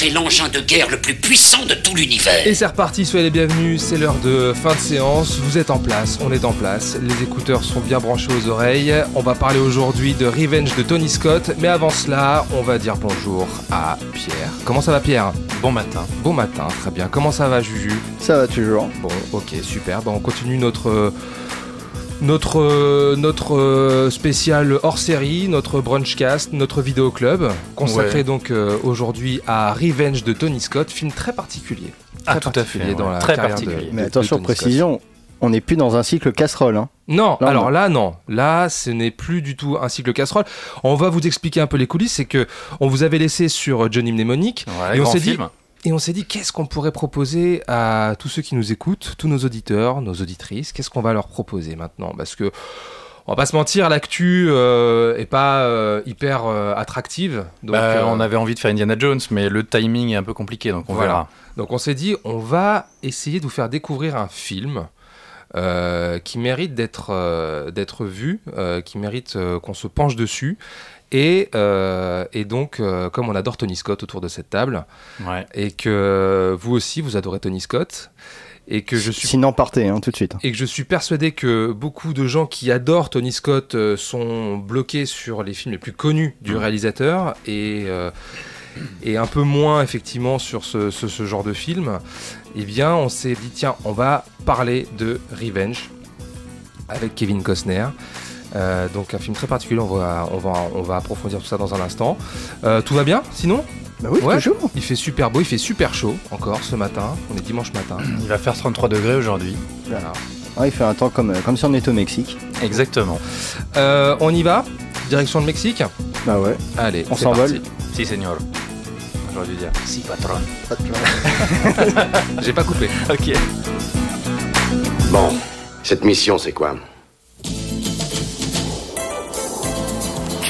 C'est l'engin de guerre le plus puissant de tout l'univers. Et c'est reparti, soyez les bienvenus, c'est l'heure de fin de séance, vous êtes en place, on est en place, les écouteurs sont bien branchés aux oreilles, on va parler aujourd'hui de Revenge de Tony Scott, mais avant cela, on va dire bonjour à Pierre. Comment ça va Pierre? Bon matin. Bon matin, très bien. Comment ça va Juju? Ça va toujours. Bon, ok, super. Bon, on continue notre notre euh, notre euh, spécial hors série, notre brunchcast, notre vidéo club consacré Ouais. donc euh, aujourd'hui à Revenge de Tony Scott, film très particulier. Ah, Très tout à particulier fait, dans ouais. la Très particulier. de- Mais de attention, Scott. précision, on n'est plus dans un cycle casserole. Hein. Non, Là, alors non. là non, là ce n'est plus du tout un cycle casserole. On va vous expliquer un peu les coulisses, c'est que on vous avait laissé sur Johnny Mnemonic Voilà, Et on s'est dit- film. Et on s'est dit qu'est-ce qu'on pourrait proposer à tous ceux qui nous écoutent, tous nos auditeurs, nos auditrices, qu'est-ce qu'on va leur proposer maintenant? Parce que on va pas se mentir, l'actu euh, est pas euh, hyper euh, attractive. Donc, Bah, euh, on avait envie de faire Indiana Jones, mais le timing est un peu compliqué, donc on Voilà. verra. donc on s'est dit on va essayer de vous faire découvrir un film. qui mérite d'être d'être vu, qui mérite qu'on se penche dessus. Et, euh, et donc, euh, comme on adore Tony Scott autour de cette table, Ouais. et que vous aussi vous adorez Tony Scott, et que je suis Sinon, partez hein, tout de suite. et que je suis persuadé que beaucoup de gens qui adorent Tony Scott euh, sont bloqués sur les films les plus connus du réalisateur et, euh, et un peu moins effectivement sur ce, ce- ce genre de film, eh bien on s'est dit tiens on va parler de Revenge avec Kevin Costner. Euh, donc un film très particulier, on va, on va, on va approfondir tout ça dans un instant. Euh, tout va bien sinon? Bah oui, Ouais. toujours. Il fait super beau, il fait super chaud encore ce matin, on est dimanche matin. Il va faire 33 degrés aujourd'hui. Voilà. Ah, il fait un temps comme, comme si on était au Mexique. Exactement. Euh, on y va? Direction le Mexique? Bah ouais. Allez, On s'envole. Si, señor. J'aurais dû dire. Si, patron. J'ai pas coupé. Ok. Bon, cette mission, c'est quoi?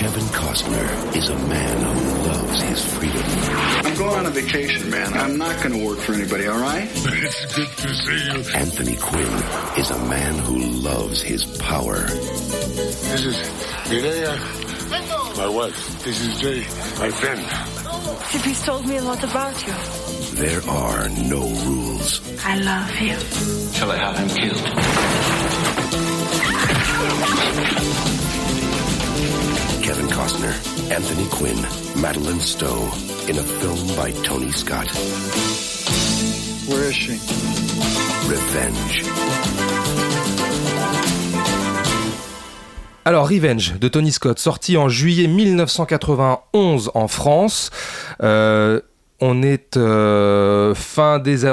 Kevin Costner is a man who loves his freedom. I'm going on a vacation, man. I'm not going to work for anybody, all right? It's good to see you. Anthony Quinn is a man who loves his power. This is Mireya, my wife. This is Jay, my friend. Tippy's told me a lot about you. There are no rules. I love you. Shall I have him killed? Kevin Costner, Anthony Quinn, Madeline Stowe in a film by Tony Scott. Where is she? Revenge. Alors, Revenge de Tony Scott, sorti en juillet 1991 en France. Euh, on euh,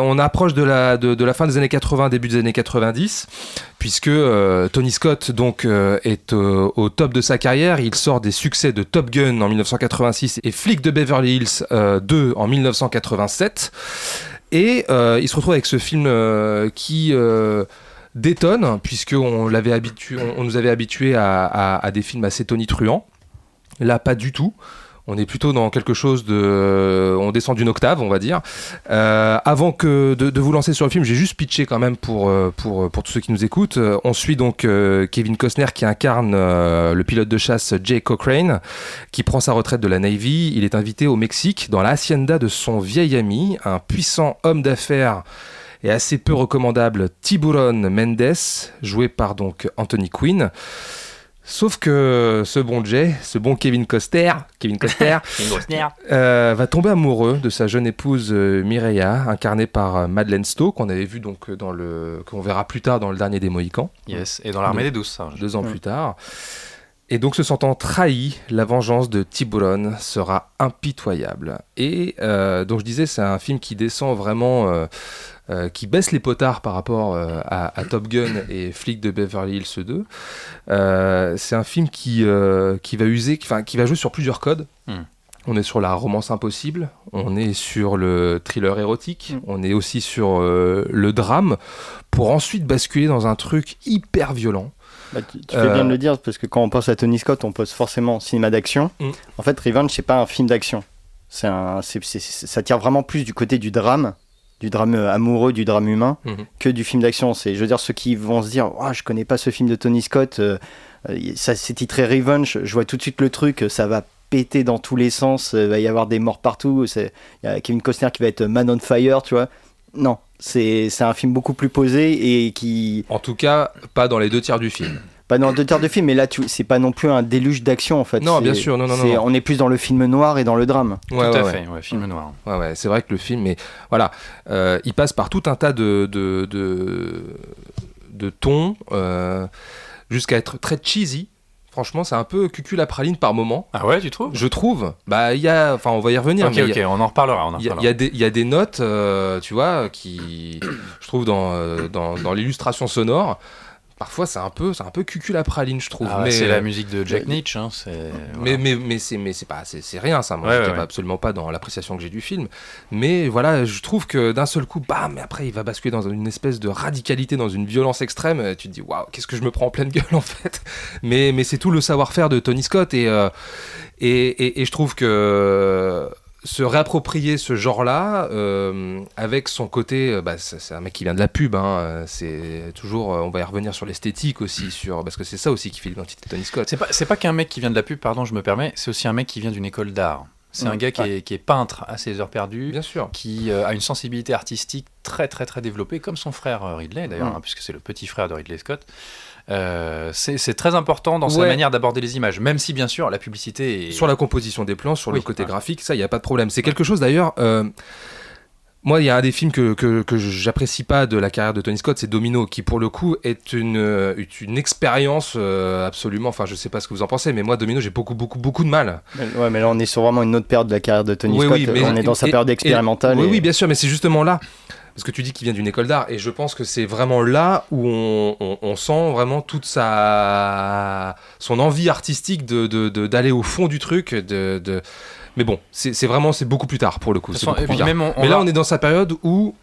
on approche de la, fin des années 80, début des années 90, puisque euh, Tony Scott donc euh, est au top de sa carrière. Il sort des succès de Top Gun en 1986 et Flic de Beverly Hills euh, 2 en 1987. Et il se retrouve avec ce film qui détonne, puisqu'on l'avait habitué, on, on nous avait habitué à des films assez tonitruants. Là, pas du tout. On est plutôt dans quelque chose de. On descend d'une octave, on va dire. Euh, avant que de, de vous lancer sur le film, j'ai juste pitché quand même pour, euh, pour, pour tous ceux qui nous écoutent. Euh, On suit donc euh, Kevin Costner qui incarne euh, le pilote de chasse Jay Cochrane, qui prend sa retraite de la Navy. Il est invité au Mexique dans la hacienda de son vieil ami, un puissant homme d'affaires et assez peu recommandable Tiburon Mendes, joué par donc Anthony Quinn. Sauf que ce bon Jay, ce bon Kevin Costner, Kevin euh, va tomber amoureux de sa jeune épouse euh, Mireya, incarnée par euh, Madeleine Stowe, qu'on avait vu donc dans le, qu'on verra plus tard dans le dernier des Mohicans Yes. Et dans l'armée des douze, deux ans plus tard. Et donc, se sentant trahi, la vengeance de Tiburon sera impitoyable. Et euh, donc, je disais, c'est un film qui descend vraiment, euh, euh, qui baisse les potards par rapport euh, à, à Top Gun et Flic de Beverly Hills 2. Euh, c'est un film qui, euh, qui va user, enfin, qui va jouer sur plusieurs codes. Hmm. On est sur la romance impossible, on est sur le thriller érotique, on est aussi sur euh, le drame, pour ensuite basculer dans un truc hyper violent Bah, tu, tu fais bien de le dire parce que quand on pense à Tony Scott, on pense forcément cinéma d'action. Mm. En fait, Revenge, c'est pas un film d'action. C'est un, c'est- c'est- c'est- ça tire vraiment plus du côté du drame, du drame euh, amoureux, du drame humain, Mhm. que du film d'action. C'est, je veux dire, ceux qui vont se dire, Ah, je connais pas ce film de Tony Scott, euh, euh, ça c'est titré Revenge, je vois tout de suite le truc, ça va péter dans tous les sens, il va y avoir des morts partout. c'est- Il y a Kevin Costner qui va être Man on Fire, tu vois. Non, c'est un film beaucoup plus posé et qui En tout cas, pas dans les deux tiers du film. Pas dans deux tiers de film, mais là, tu, c'est pas non plus un déluge d'action en fait. Non, bien sûr, non, non, non. On est plus dans le film noir et dans le drame. Ouais, Tout ouais, à ouais. fait, ouais, film noir. Ouais, ouais, c'est vrai que le film, mais voilà, euh, il passe par tout un tas de, de, de, de tons euh, jusqu'à être très cheesy. Franchement, c'est un peu cucul la praline par moment. Ah ouais, tu trouves? Je trouve. Bah, il y a, enfin, on va y revenir. Ok, mais ok, a- on en reparlera. Il y, y a des- il y a des notes, euh, tu vois, qui, je trouve, dans, dans, dans l'illustration sonore, parfois c'est un peu, c'est un peu cucul la praline, je trouve. Ah mais, c'est la musique de Jack Nietzsche. Hein, c'est- mais, mais, mais c'est mais c'est pas c'est rien ça moi Ouais, je ouais, absolument pas dans l'appréciation que j'ai du film mais voilà je trouve que d'un seul coup bam mais après il va basculer dans une espèce de radicalité dans une violence extrême tu te dis waouh qu'est-ce que je me prends en pleine gueule en fait mais mais c'est tout le savoir-faire de Tony Scott et euh, et, et, et je trouve que se réapproprier ce genre-là euh, avec son côté, euh, bah, c'est un mec qui vient de la pub, hein, euh, c'est toujours, on va y revenir sur l'esthétique aussi, sur parce que c'est ça aussi qui fait l'identité de Tony Scott. C'est pas, c'est pas qu'un mec qui vient de la pub, pardon, je me permets, c'est aussi un mec qui vient d'une école d'art. C'est Mm, un gars qui, est, qui est peintre à ses heures perdues, Bien sûr. qui euh, a une sensibilité artistique très très très développée, comme son frère Ridley d'ailleurs, Mm. hein, puisque c'est le petit frère de Ridley Scott. Euh, c'est très important dans sa manière d'aborder les images, même si bien sûr la publicité est... Sur la composition des plans, sur le côté ouais. graphique, ça, il n'y a pas de problème. C'est quelque chose d'ailleurs. euh, moi, il y a un des films que, que, que j'apprécie pas de la carrière de Tony Scott, c'est Domino, qui pour le coup est une, euh, est une expérience euh, absolument. Enfin, je sais pas ce que vous en pensez, mais moi, Domino, j'ai beaucoup, beaucoup, beaucoup de mal. Mais- Ouais, mais là, on est sur vraiment une autre période de la carrière de Tony Oui, Scott. oui, mais- on est dans sa et- période et- expérimentale. Oui, et- oui, bien sûr, mais c'est justement là. Parce que tu dis qu'il vient d'une école d'art, et je pense que c'est vraiment là où on, on- on sent vraiment toute sa son envie artistique de d'aller au fond du truc. De, de- Mais bon, c'est vraiment c'est beaucoup plus tard pour le coup. De c'est toute façon, beaucoup et plus puis tard. même on- on mais là, va- on est dans sa période où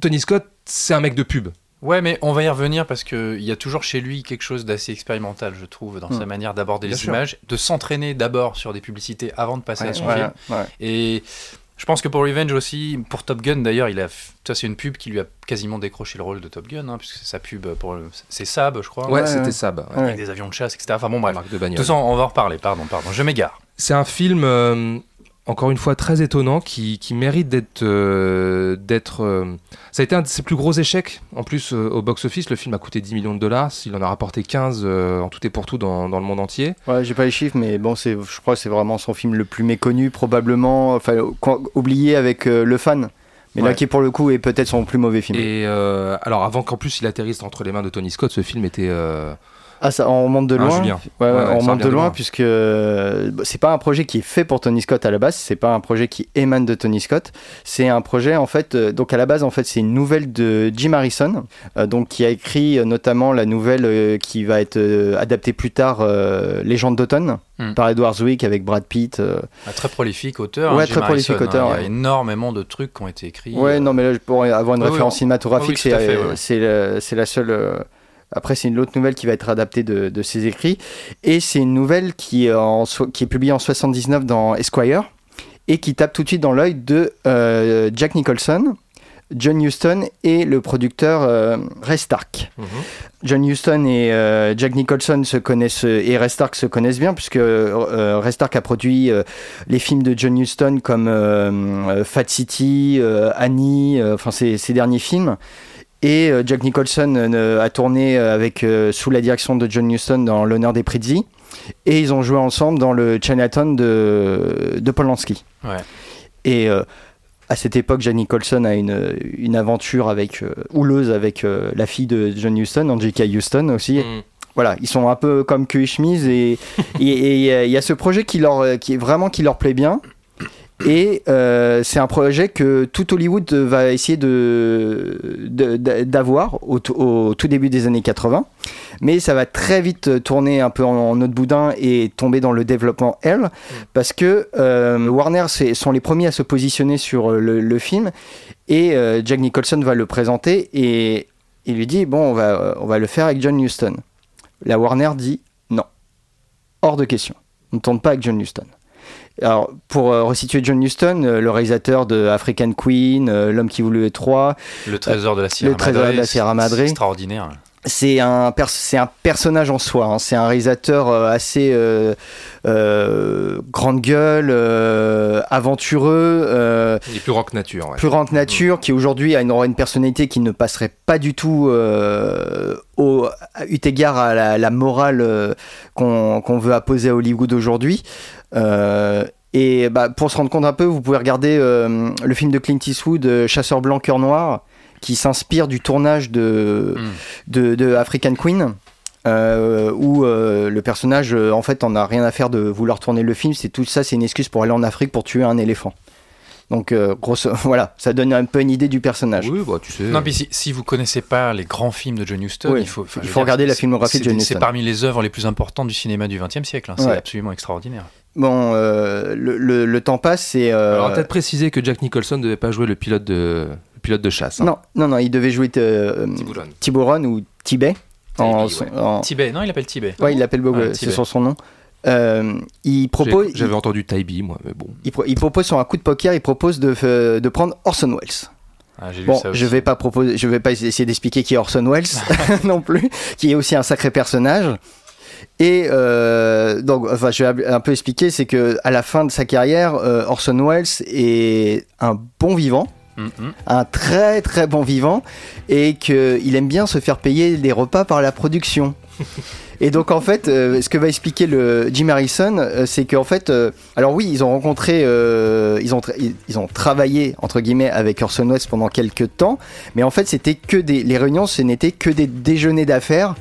Tony Scott, c'est un mec de pub. Ouais, mais on va y revenir parce qu'il y a toujours chez lui quelque chose d'assez expérimental, je trouve, dans sa manière d'aborder les sûr. images, de s'entraîner d'abord sur des publicités avant de passer Ouais, à son voilà, film. ouais. Et je pense que pour Revenge aussi, pour Top Gun d'ailleurs, il a, ça c'est une pub qui lui a quasiment décroché le rôle de Top Gun, hein, puisque c'est sa pub pour, le- c'est Saab, je crois, Ouais, ouais, c'était ouais. ça. bah, ouais. Avec des avions de chasse, etc. Enfin bon, bref. Marque de De bagnole. toute façon, on va en reparler. Pardon, pardon, je m'égare. C'est un film, euh, encore une fois, très étonnant, qui, qui mérite d'être. euh, d'être euh, Ça a été un de ses plus gros échecs. En plus, euh, au box-office, le film a coûté 10 millions de dollars. Il en a rapporté 15 euh, en tout et pour tout dans, dans le monde entier. Ouais, j'ai pas les chiffres, mais bon, c'est, je crois que c'est vraiment son film le plus méconnu, probablement, enfin, oublié avec Le Fan. Mais là, Ouais. qui pour le coup est peut-être son plus mauvais film. Et alors, avant qu'en plus il atterrisse entre les mains de Tony Scott, ce film était. Ah, ça, on remonte de Ah, loin. Julien. Ouais, ouais, Ouais, ouais, on remonte de de loin, loin. puisque euh, c'est pas un projet qui est fait pour Tony Scott à la base. C'est pas un projet qui émane de Tony Scott. C'est un projet en fait. euh, donc à la base, en fait, c'est une nouvelle de Jim Harrison, euh, donc qui a écrit euh, notamment la nouvelle euh, qui va être euh, adaptée plus tard, euh, Légende d'automne, Hmm. par Edward Zwick avec Brad Pitt. euh. Un très prolifique auteur. Ouais, hein, très Jim prolifique Harrison, auteur, hein. Il y a énormément de trucs qui ont été écrits. Ouais, euh, non, mais là, pour avoir une oui, référence oui, cinématographique, c'est la seule. Après, c'est une autre nouvelle qui va être adaptée de, de ses écrits. Et c'est une nouvelle qui, est en so- qui est publiée en 79 dans Esquire et qui tape tout de suite dans l'œil de euh, Jack Nicholson, John Huston et le producteur euh, Ray Stark. John Huston et euh, Jack Nicholson se connaissent et Ray Stark se connaissent bien puisque euh, Ray Stark a produit les films de John Huston comme Fat City, Annie, enfin ses derniers films. Et euh, Jack Nicholson euh, a tourné euh, avec sous la direction de John Huston dans L'honneur des Prizzi. Et ils ont joué ensemble dans le Chinatown de, de Polanski. Ouais. Et euh, à cette époque, Jack Nicholson a une, une aventure avec, euh, houleuse avec euh, la fille de John Huston, Angelica Huston aussi. mm. Voilà, ils sont un peu comme queue et chemise et et- et il y, a- ce projet qui leur qui vraiment qui leur plaît bien. Et euh, c'est un projet que tout Hollywood va essayer de de- d'avoir au, tout- début des années 80, mais ça va très vite tourner un peu en, autre boudin et tomber dans le développement L, parce que euh, Warner sont les premiers à se positionner sur le, le film et euh, Jack Nicholson va le présenter et il lui dit bon on va on va le faire avec John Huston. La Warner dit non, hors de question. On ne tourne pas avec John Huston. Alors, pour euh, resituer John Huston, euh, le réalisateur de African Queen, euh, L'homme qui voulait trois, Le trésor de la Sierra Le trésor Madre, de la Sierra Madre. c'est extraordinaire. c'est un, pers- c'est un personnage en soi. hein. C'est un réalisateur assez grande gueule, aventureux, Il est plus rock nature. Ouais. plus grande nature, qui aujourd'hui a une, aura une personnalité qui ne passerait pas du tout au, eu égard à la, la morale qu'on qu'on veut apposer à Hollywood aujourd'hui. Euh, et bah, pour se rendre compte un peu, vous pouvez regarder euh, le film de Clint Eastwood, euh, Chasseur blanc, cœur noir, qui s'inspire du tournage de, Mm. de, de African Queen. euh, où euh, le personnage euh, en fait en a rien à faire de vouloir tourner le film c'est tout ça c'est une excuse pour aller en Afrique pour tuer un éléphant donc euh, grosse voilà ça donne un peu une idée du personnage Oui, bah tu sais. Non, puis si, si vous connaissez pas les grands films de John Huston, Oui, il faut, il regarder la c'est- filmographie de c'est- John C'est Huston. parmi les œuvres les plus importantes du cinéma du XXe siècle. hein. C'est Ouais. absolument extraordinaire. bon euh, le, le- le temps passe c'est euh, Alors, peut-être préciser que Jack Nicholson ne devait pas jouer le pilote de, le pilote de chasse. hein. non non non il devait jouer euh, Tiburon. Tiburon ou Tibet en, Tibet, ouais. en- Tibet, non, il appelle Tibet. ouais il l'appelle beaucoup Ouais, c'est son nom Euh, il propose J'avais entendu Taibi, moi, mais bon. il, pro- il propose sur un coup de poker il propose de, euh, de prendre Orson Welles Ah, lu Bon, ça je vais pas proposer, je vais pas essayer d'expliquer qui est Orson Welles non plus, qui est aussi un sacré personnage. Et euh, donc, enfin, je vais un peu expliquer, c'est que à la fin de sa carrière, euh, Orson Welles est un bon vivant, hum. un très très bon vivant, et qu'il aime bien se faire payer des repas par la production. Et donc en fait, euh, ce que va expliquer le Jim Harrison, euh, c'est qu'en fait, euh, alors oui, ils ont rencontré, euh, ils ont ils- ont travaillé entre guillemets avec Orson Welles pendant quelques temps, mais en fait, c'était que des les réunions, ce n'étaient que des déjeuners d'affaires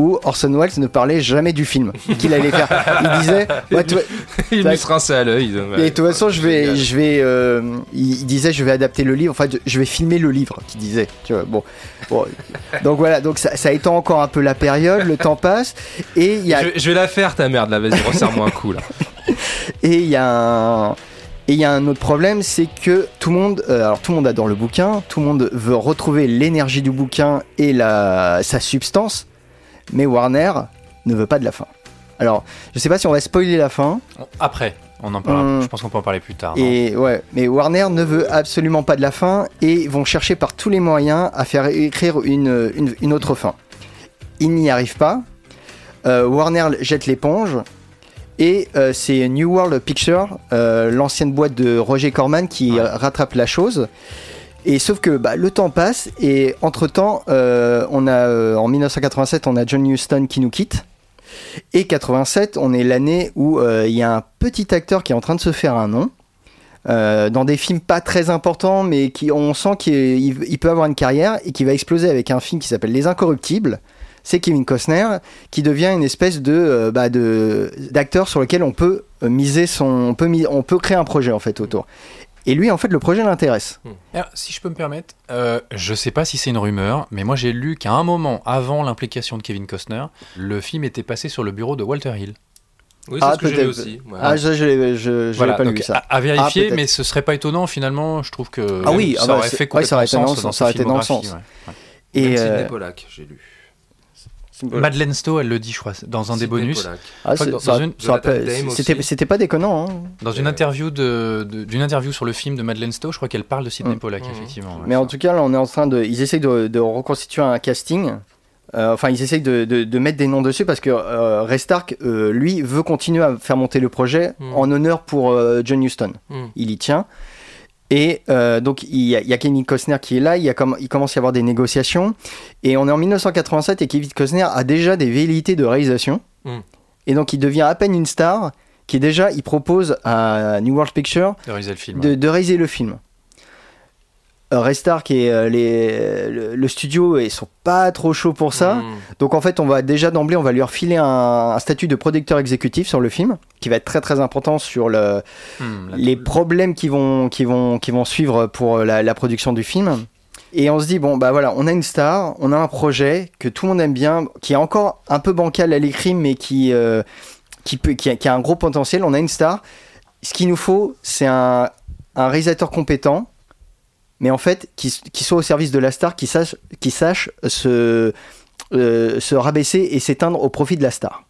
où Orson Welles ne parlait jamais du film qu'il allait faire. Il disait, ouais, Il me se à l'œil. et de toute façon, je vais, je vais, euh, il, disait, je vais adapter le livre. Enfin, je- je vais filmer le livre, qu'il disait. Tu vois, bon, Bon. donc voilà, donc ça, ça étend encore un peu la période, le temps passe, et il y a, Je, je vais la faire, ta merde, là, vas-y, resserre-moi un coup, là. et il y a un, et il y a un autre problème, c'est que tout le monde, euh, alors tout le monde adore le bouquin, tout le monde veut retrouver l'énergie du bouquin et la, sa substance, mais Warner ne veut pas de la fin. Alors, je sais pas si on va spoiler la fin. Après, on en parlera. Hum. Je pense qu'on peut en parler plus tard. non Et ouais, mais Warner ne veut absolument pas de la fin et vont chercher par tous les moyens à faire écrire une, une, une autre fin. Ils n'y arrivent pas. Euh, Warner jette l'éponge et euh, c'est New World Picture, euh, l'ancienne boîte de Roger Corman, qui Ouais. rattrape la chose. Et sauf que bah, le temps passe et entre temps, on a euh, en 1987, on a John Huston qui nous quitte. Et 87, on est l'année où euh, il y a un petit acteur qui est en train de se faire un nom. euh, dans des films pas très importants, mais qui on sent qu'il il- il peut avoir une carrière et qui va exploser avec un film qui s'appelle Les Incorruptibles. C'est Kevin Costner qui devient une espèce de euh, bah, d'acteur sur lequel on peut euh, miser son, on peut on peut créer un projet en fait autour. Et lui, en fait, le projet l'intéresse. Alors, si je peux me permettre, euh, je sais pas si c'est une rumeur, mais moi j'ai lu qu'à un moment avant l'implication de Kevin Costner, le film était passé sur le bureau de Walter Hill. Oui, c'est Ah, ce que j'ai aussi. ouais. Ah, je, je, l'ai- je, je Voilà, l'ai pas donc lu ça. À, à vérifier, peut-être. mais ce serait pas étonnant finalement. Je trouve que Ah oui, ça ah bah, aurait fait ouais, ça aurait été dans sens ça aurait été dans le sens. ouais. Et Même euh, Sidney Pollack, j'ai lu. Madeleine Stowe, elle le dit, je crois, dans un des bonus. Ah, c'était pas déconnant. hein. Dans une interview de, de- d'une interview sur le film de Madeleine Stowe, je crois qu'elle parle de Sidney Mm. Pollack, Mm. effectivement. ouais. Mais en tout cas, là, on est en train de. Ils essayent de, de reconstituer un casting. Euh, enfin, ils essayent de, de- de mettre des noms dessus parce que euh, Ray Stark, euh, lui, veut continuer à faire monter le projet Mm. en honneur pour euh, John Huston. Mm. Il y tient. Et euh, donc, il y, a, il y a Kevin Costner qui est là. Il, y a comme, il commence à y avoir des négociations. Et on est en 1987 et Kevin Costner a déjà des velléités de réalisation. Mm. Et donc, il devient à peine une star. Qui déjà, il propose à New World Picture De réaliser le film. de, de réaliser le film. Euh, Ray Stark et euh, les, le, le studio ils sont pas trop chauds pour ça. Mm. Donc en fait, on va déjà d'emblée, on va lui refiler un, un statut de producteur exécutif sur le film, qui va être très très important sur le, Hmm, les problèmes qui vont, qui vont, qui vont suivre pour la, la production du film. Et on se dit, bon, bah voilà, on a une star, on a un projet que tout le monde aime bien, qui est encore un peu bancal à l'écrit, mais qui, euh, qui, peut, qui, a, qui a un gros potentiel. On a une star. Ce qu'il nous faut, c'est un, un réalisateur compétent, mais en fait, qui, qui soit au service de la star, qui sache, qui sache se, euh, se rabaisser et s'éteindre au profit de la star.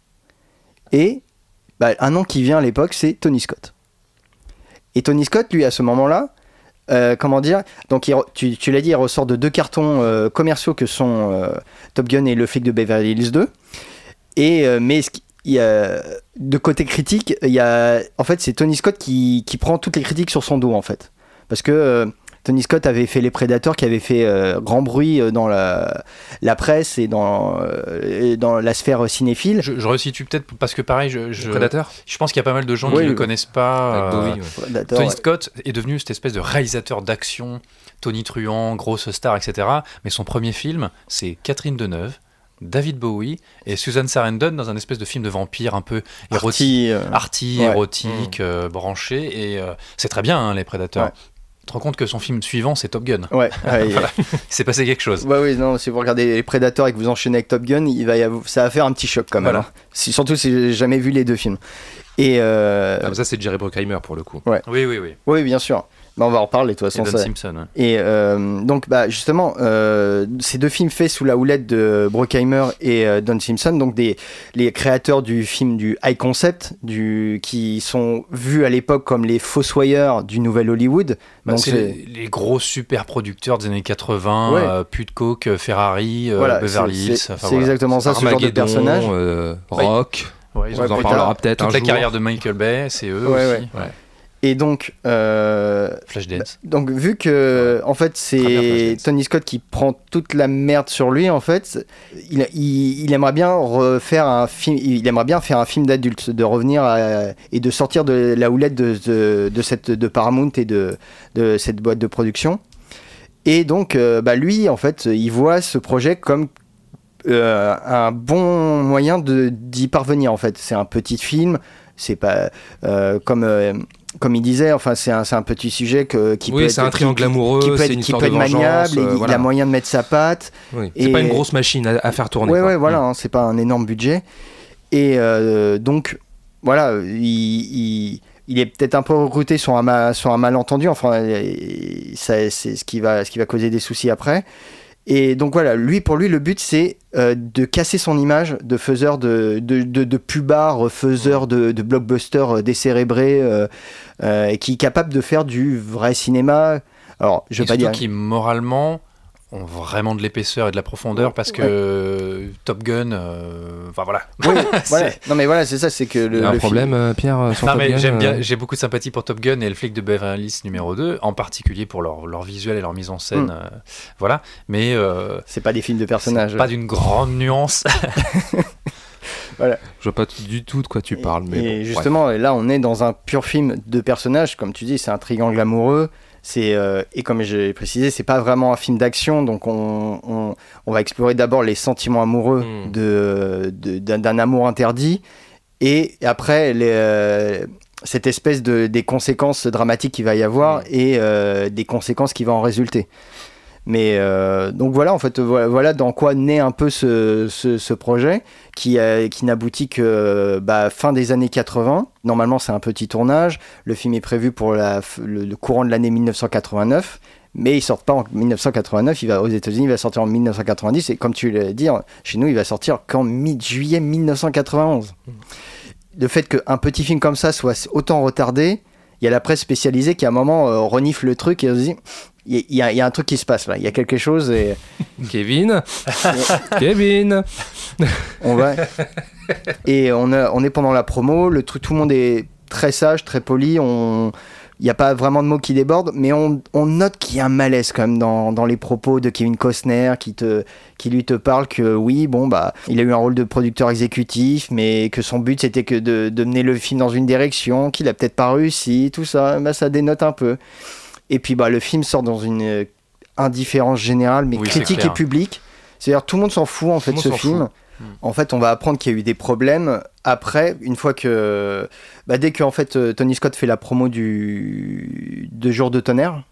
Et bah, un nom qui vient à l'époque, c'est Tony Scott. Et Tony Scott, lui, à ce moment-là, euh, comment dire Donc, tu, tu l'as dit, il ressort de deux cartons euh, commerciaux que sont euh, Top Gun et Le flic de Beverly Hills 2. Et, euh, mais de côté critique, il y a, en fait, c'est Tony Scott qui, qui prend toutes les critiques sur son dos, en fait. Parce que euh, Tony Scott avait fait Les Prédateurs, qui avait fait euh, grand bruit euh, dans la, la presse et dans, euh, et dans la sphère cinéphile. Je, je resitue peut-être parce que pareil, je, je, Prédateur je pense qu'il y a pas mal de gens Oui, qui ne oui. connaissent pas. Euh, Bowie, ouais. Tony ouais. Scott est devenu cette espèce de réalisateur d'action, Tony Truant, grosse star, etc. Mais son premier film, c'est Catherine Deneuve, David Bowie et Susan Sarandon dans un espèce de film de vampire un peu érotique, Arty, euh, arty, ouais. érotique, euh, branché. Et euh, c'est très bien, hein, les Prédateurs. Ouais. Tu te rends compte que son film suivant, c'est Top Gun. Ouais, ouais, Voilà. Il s'est passé quelque chose. Ouais, oui, non, si vous regardez les Prédateurs et que vous enchaînez avec Top Gun, il va y avoir- ça va faire un petit choc quand même. Voilà. hein. Si- surtout si j'ai jamais vu les deux films. Et euh, Ah, ça, c'est Jerry Bruckheimer pour le coup. Oui, oui, oui. oui, bien sûr. Mais on va en reparler de toute Et façon. Don ça- Simpson. ouais. Et euh, donc, bah, justement, euh, ces deux films faits sous la houlette de Bruckheimer et euh, Don Simpson, donc des, les créateurs du film du high concept, du, qui sont vus à l'époque comme les fossoyeurs du nouvel Hollywood. Bah, donc c'est les, les gros super producteurs des années 80, Ouais. euh, euh, Ferrari, euh, voilà, Beverly c'est- Hills. c'est enfin, c'est voilà. exactement ça, ce genre de personnage. euh, Rock. Ouais, ils on ont vous en parlera peut-être toute un la jour. carrière de Michael Bay, c'est eux Ouais, aussi. ouais. Et donc, euh, Flashdance. Donc vu que en fait c'est. Tony Scott qui prend toute la merde sur lui en fait, il, il, il aimerait bien refaire un film, il aimerait bien faire un film d'adulte, de revenir à- et de sortir de la houlette de, de, de cette de Paramount et de, de cette boîte de production. Et donc euh, bah lui en fait il voit ce projet comme euh, un bon moyen d'y parvenir en fait. C'est un petit film, c'est pas euh, comme comme il disait, enfin c'est un, un petit sujet que, qui peut Oui, être un triangle amoureux, qui peut être, une qui peut être maniable, et euh, il a moyen de mettre sa patte. Oui. C'est pas une grosse machine à, à faire tourner. Quoi. ouais, voilà, Mm. hein, c'est pas un énorme budget. Et euh, donc, voilà, il, il, il est peut-être un peu recruté sur un, ma- sur un malentendu, enfin, c'est ce qui, va, ce qui va causer des soucis après. Et donc voilà, lui, pour lui, le but, c'est euh, de casser son image de faiseur de, de, de, de pubard, faiseur de, de blockbuster euh, décérébré, euh, euh, et qui est capable de faire du vrai cinéma. Alors, je Et veux pas dire... qui, moralement, ont vraiment de l'épaisseur et de la profondeur parce que Ouais. euh, Top Gun, euh, enfin voilà. Oui, voilà. Non mais voilà, c'est ça, c'est que le, Il y a un le film- problème, euh, Pierre, euh, sur Non, Top mais Gun, j'aime euh, bien, j'ai beaucoup de sympathie pour Top Gun et le flic de Beverly Hills numéro 2, en particulier pour leur, leur visuel et leur mise en scène. Mm. euh, voilà. Mais euh, C'est pas des films de personnages. pas d'une grande nuance. Je vois pas du tout de quoi tu parles. Mais et bon, justement, là, on est dans un pur film de personnages, comme tu dis, c'est un triangle amoureux. C'est euh, et comme j'ai précisé, c'est pas vraiment un film d'action, donc on, on, on va explorer d'abord les sentiments amoureux Mm. de, d'un, amour interdit, et après les, euh, cette espèce de des conséquences dramatiques qu'il va y avoir Mm. et euh, des conséquences qui vont en résulter. Mais euh, donc voilà, en fait, voilà, voilà dans quoi naît un peu ce, ce, ce projet qui, euh, qui n'aboutit que bah, fin des années 80. Normalement, c'est un petit tournage. Le film est prévu pour la, le, le courant de l'année 1989. Mais il sort pas en 1989, il va aux États-Unis, il va sortir en 1990 et comme tu l'as dit, chez nous, il va sortir qu'en mi-juillet 1991. Le fait qu'un petit film comme ça soit autant retardé, il y a la presse spécialisée qui à un moment euh, renifle le truc et se dit il y, a- y y un truc qui se passe là, il y a quelque chose et Kevin. Kevin. On va. Et on, a- on est pendant la promo le truc tout le monde est très sage très poli on il n'y a pas vraiment de mots qui débordent mais on, on note qu'il y a un malaise quand même dans, dans les propos de Kevin Costner qui te qui lui te parle que oui bon bah il a eu un rôle de producteur exécutif mais que son but c'était que de, de mener le film dans une direction qu'il a peut-être pas réussi tout ça bah, ça dénote un peu. Et puis bah le film sort dans une euh, indifférence générale mais Oui, critique et publique. C'est-à-dire tout le monde s'en fout en fait monde ce film Hmm. en fait, on va apprendre qu'il y a eu des problèmes après, une fois que. Bah, dès que en fait, euh, Tony Scott fait la promo du. de Jour de tonnerre,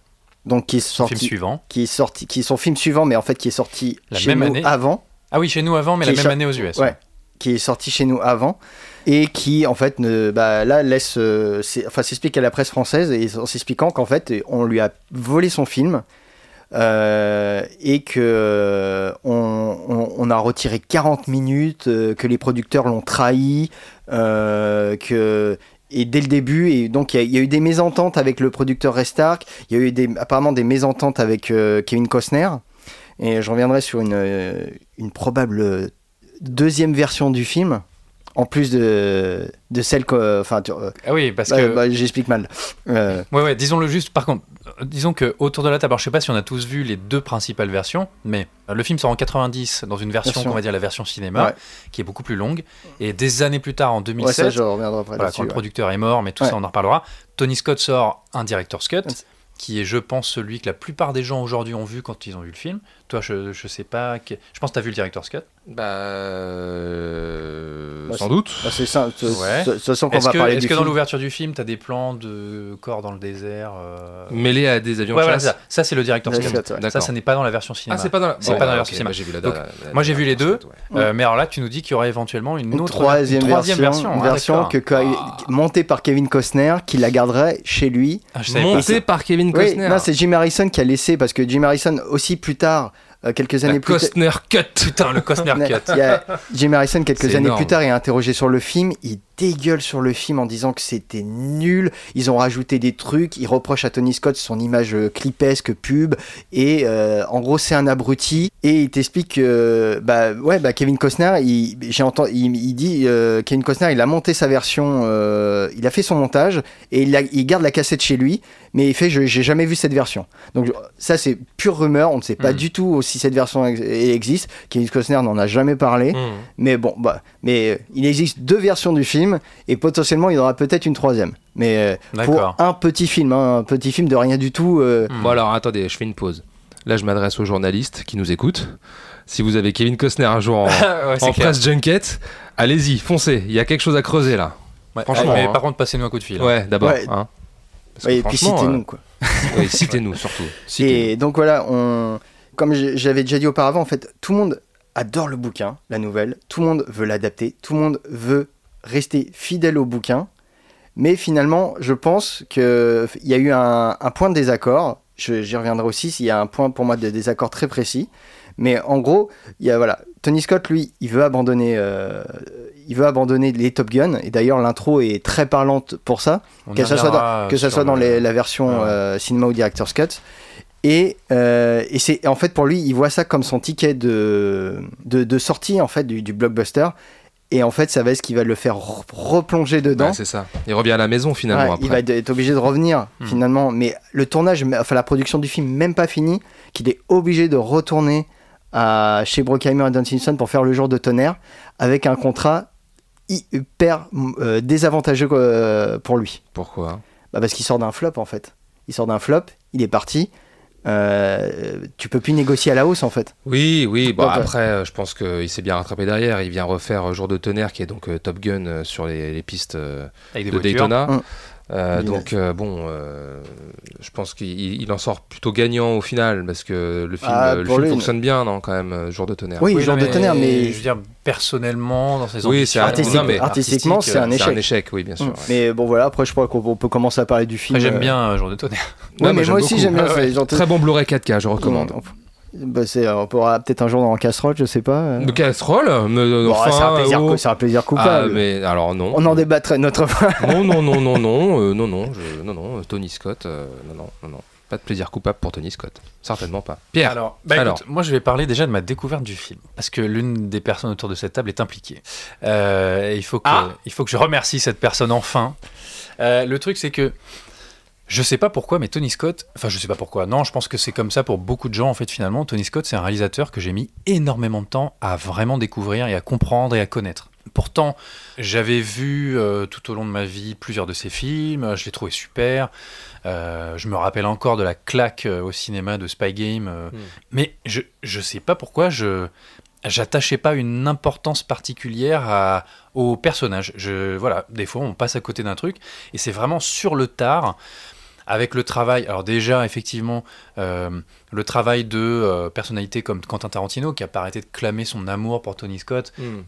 donc qui est Film sorti. suivant. Qui est sorti. Qui est son film suivant, mais en fait, qui est sorti La chez même nous année. avant. Ah oui, chez nous avant, mais la même année aux US. Ouais. Qui est sorti chez nous avant. Et qui, en fait, ne, bah, là, laisse. euh, enfin, s'explique à la presse française, et en s'expliquant qu'en fait, on lui a volé son film. Euh, et que euh, on, a retiré 40 minutes, euh, que les producteurs l'ont trahi, que et dès le début, et donc il y, a- eu des mésententes avec le producteur Ray Stark, il y a eu des, apparemment des mésententes avec Kevin Costner, et je reviendrai sur une probable deuxième version du film, en plus de, de celle que... Enfin, euh, Ah oui, parce bah, que. bah, j'explique mal. Euh, Ouais, ouais, disons-le juste. Par contre, disons que autour de la table, alors je sais pas si on a tous vu les deux principales versions, mais euh, le film sort en 90 dans une version, Version. on va dire la version cinéma, Ouais. qui est beaucoup plus longue, et des années plus tard, en ouais, 2007, ça, je après voilà, quand le producteur est mort, mais tout ça, on en reparlera. Tony Scott sort un director's cut, qui est, je pense, celui que la plupart des gens aujourd'hui ont vu quand ils ont vu le film. Toi, je, je sais pas. que- Je pense que tu as vu le director's cut. Bah, euh, Bah, sans c'est- doute. Ah, c'est ça, de Ouais. de toute façon qu'on Est-ce va que, parler est-ce du que dans film. l'ouverture du film, tu as des plans de corps dans le désert euh, Mêlé à des avions Ouais, de voilà, chasse. c'est ça. Ça, c'est le director's cut. c'est ça, ouais. Ça, D'accord. ça n'est pas dans la version cinéma. Ah, c'est pas dans la, C'est bon, pas dans la ouais, version ok, cinéma. bah, j'ai vu la, Donc, la- la- moi, j'ai vu les deux. ouais. Euh, mais alors là, tu nous dis qu'il y aurait éventuellement une, Une autre troisième, une troisième version, version. une Ah, version d'accord. que, que- montée par Kevin Costner, qui la garderait chez lui. Ah, je savais pas Monté ça. par Kevin Oui, Costner. non, c'est Jim Harrison qui a laissé parce que Jim Harrison aussi plus tard, euh, quelques la années plus tard. Costner cut. Putain, le Costner cut. Il y a Jim Harrison, quelques années énorme. plus tard, est interrogé sur le film. Il dégueule sur le film en disant que c'était nul. Ils ont rajouté des trucs. Il reproche à Tony Scott son image euh, clipesque, pub. Et euh, en gros, c'est un abruti. Et il t'explique que bah, ouais, bah, Kevin Costner, il, j'ai entendu, il, il dit euh, Kevin Costner, il a monté sa version, euh, il a fait son montage et il, a- il garde la cassette chez lui. Mais il fait, je- j'ai jamais vu cette version. Donc ça, c'est pure rumeur. On ne sait pas Mm. du tout si cette version ex- existe. Kevin Costner n'en a jamais parlé. Mmh. Mais bon, bah, mais euh, il existe deux versions du film et potentiellement il y en aura peut-être une troisième. Mais euh, pour D'accord. un petit film, hein, un petit film de rien du tout. euh, Hmm. Bon alors attendez, je fais une pause. Là je m'adresse aux journalistes qui nous écoutent. Si vous avez Kevin Costner un jour en, Ouais, en presse junket, allez-y, foncez. Il y a quelque chose à creuser là. Ouais. Franchement, mais hein. par contre, passez-nous un coup de fil. hein. Ouais, d'abord. Ouais. hein. Ouais, et puis citez-nous quoi. oui, citez-nous surtout. Et donc voilà, on, comme j'avais déjà dit auparavant, en fait, tout le monde adore le bouquin, la nouvelle. Tout le monde veut l'adapter. Tout le monde veut rester fidèle au bouquin. Mais finalement, je pense qu'il y a eu un, un point de désaccord. J'y reviendrai aussi. Il y a un point pour moi de désaccord très précis. Mais en gros, il y a voilà, Tony Scott, lui, il veut abandonner, euh, il veut abandonner les Top Gun. Et d'ailleurs, l'intro est très parlante pour ça On que ça soit dans, que ça sur soit dans le- les- la version ouais. euh, cinéma ou director's cut. Et, euh, et c'est en fait pour lui, il voit ça comme son ticket de, de, de sortie en fait du, du blockbuster. Et en fait, ça va être ce qui va le faire re- replonger dedans. Ouais, c'est ça. Il revient à la maison finalement Ouais, après. il va être- obligé de revenir Hmm. finalement. Mais le tournage, enfin la production du film, même pas fini, qu'il est obligé de retourner à, chez Brockheimer et Don Simpson pour faire le jour de tonnerre avec un contrat hyper euh, désavantageux euh, pour lui. Pourquoi? Bah parce qu'il sort d'un flop en fait. Il sort d'un flop, il est parti. Euh, tu peux plus négocier à la hausse en fait. Oui, oui. Bon, Donc, euh, après, euh, je pense qu'il s'est bien rattrapé derrière. Il vient refaire Jour de tonnerre, qui est donc euh, Top Gun sur les, les pistes euh, Avec des de voitures. Daytona. Hum. Euh, donc euh, bon, euh, je pense qu'il il en sort plutôt gagnant au final parce que le film, Ah, le film lui, fonctionne bien, non quand même, Jour de tonnerre. Oui, non, de tonnerre, mais Je veux dire, personnellement, dans ses Oui, ambitions, c'est artistique- non, mais artistiquement, c'est un C'est échec. un échec, oui, bien sûr. Mm. ouais. Mais bon voilà, après je crois qu'on on peut commencer à parler du film. J'aime bien Jour de tonnerre. Ouais, Ouais, mais moi aussi j'aime bien. Ah c'est Très bon Blu-ray 4K, je recommande. Bah, c'est, on pourra peut-être un jour dans la casserole, je sais pas. euh. De casserole mais, Bon, enfin, c'est un plaisir, oh. c'est un plaisir Ah, coupable. mais alors non. On en débattrait une autre fois. Non, non, non, non, non, euh, non, non, je- non, non, Tony Scott, euh, non, non, non, non. Pas de plaisir coupable pour Tony Scott. Certainement pas. Pierre. Alors, bah, écoute, Alors. moi je vais parler déjà de ma découverte du film parce que l'une des personnes autour de cette table est impliquée. Euh, il faut que Ah. il faut que je remercie cette personne enfin. Euh, le truc c'est que je sais pas pourquoi, mais Tony Scott, enfin je sais pas pourquoi. Non, je pense que c'est comme ça pour beaucoup de gens en fait finalement. Tony Scott c'est un réalisateur que j'ai mis énormément de temps à vraiment découvrir et à comprendre et à connaître. Pourtant, j'avais vu euh, tout au long de ma vie plusieurs de ses films, je les trouvais super. Euh, je me rappelle encore de la claque euh, au cinéma de Spy Game. euh, Mais je, je sais pas pourquoi je j'attachais pas une importance particulière à, au personnage. Je, voilà, des fois on passe à côté d'un truc et c'est vraiment sur le tard avec le travail. Alors déjà, effectivement, euh, le travail de euh, personnalités comme Quentin Tarantino qui a pas arrêté de clamer son amour pour Tony Scott. Hmm.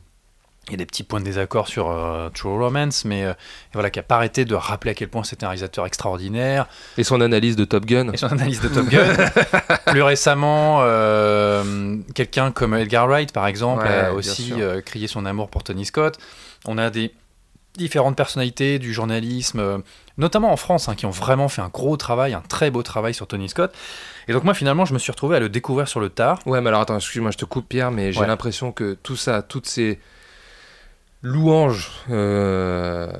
il y a des petits points de désaccord sur euh, True Romance, mais euh, voilà, qui a pas arrêté de rappeler à quel point c'était un réalisateur extraordinaire. Et son analyse de Top Gun. Et son analyse de Top Gun. Plus récemment, euh, quelqu'un comme Edgar Wright, par exemple, Ouais, a aussi euh, crié son amour pour Tony Scott. On a des différentes personnalités du journalisme, euh, notamment en France, hein, qui ont vraiment fait un gros travail, un très beau travail sur Tony Scott. Et donc moi, finalement, je me suis retrouvé à le découvrir sur le tard. Ouais, mais alors attends, excuse-moi, je te coupe Pierre, mais j'ai Ouais. l'impression que tout ça, toutes ces louanges, euh,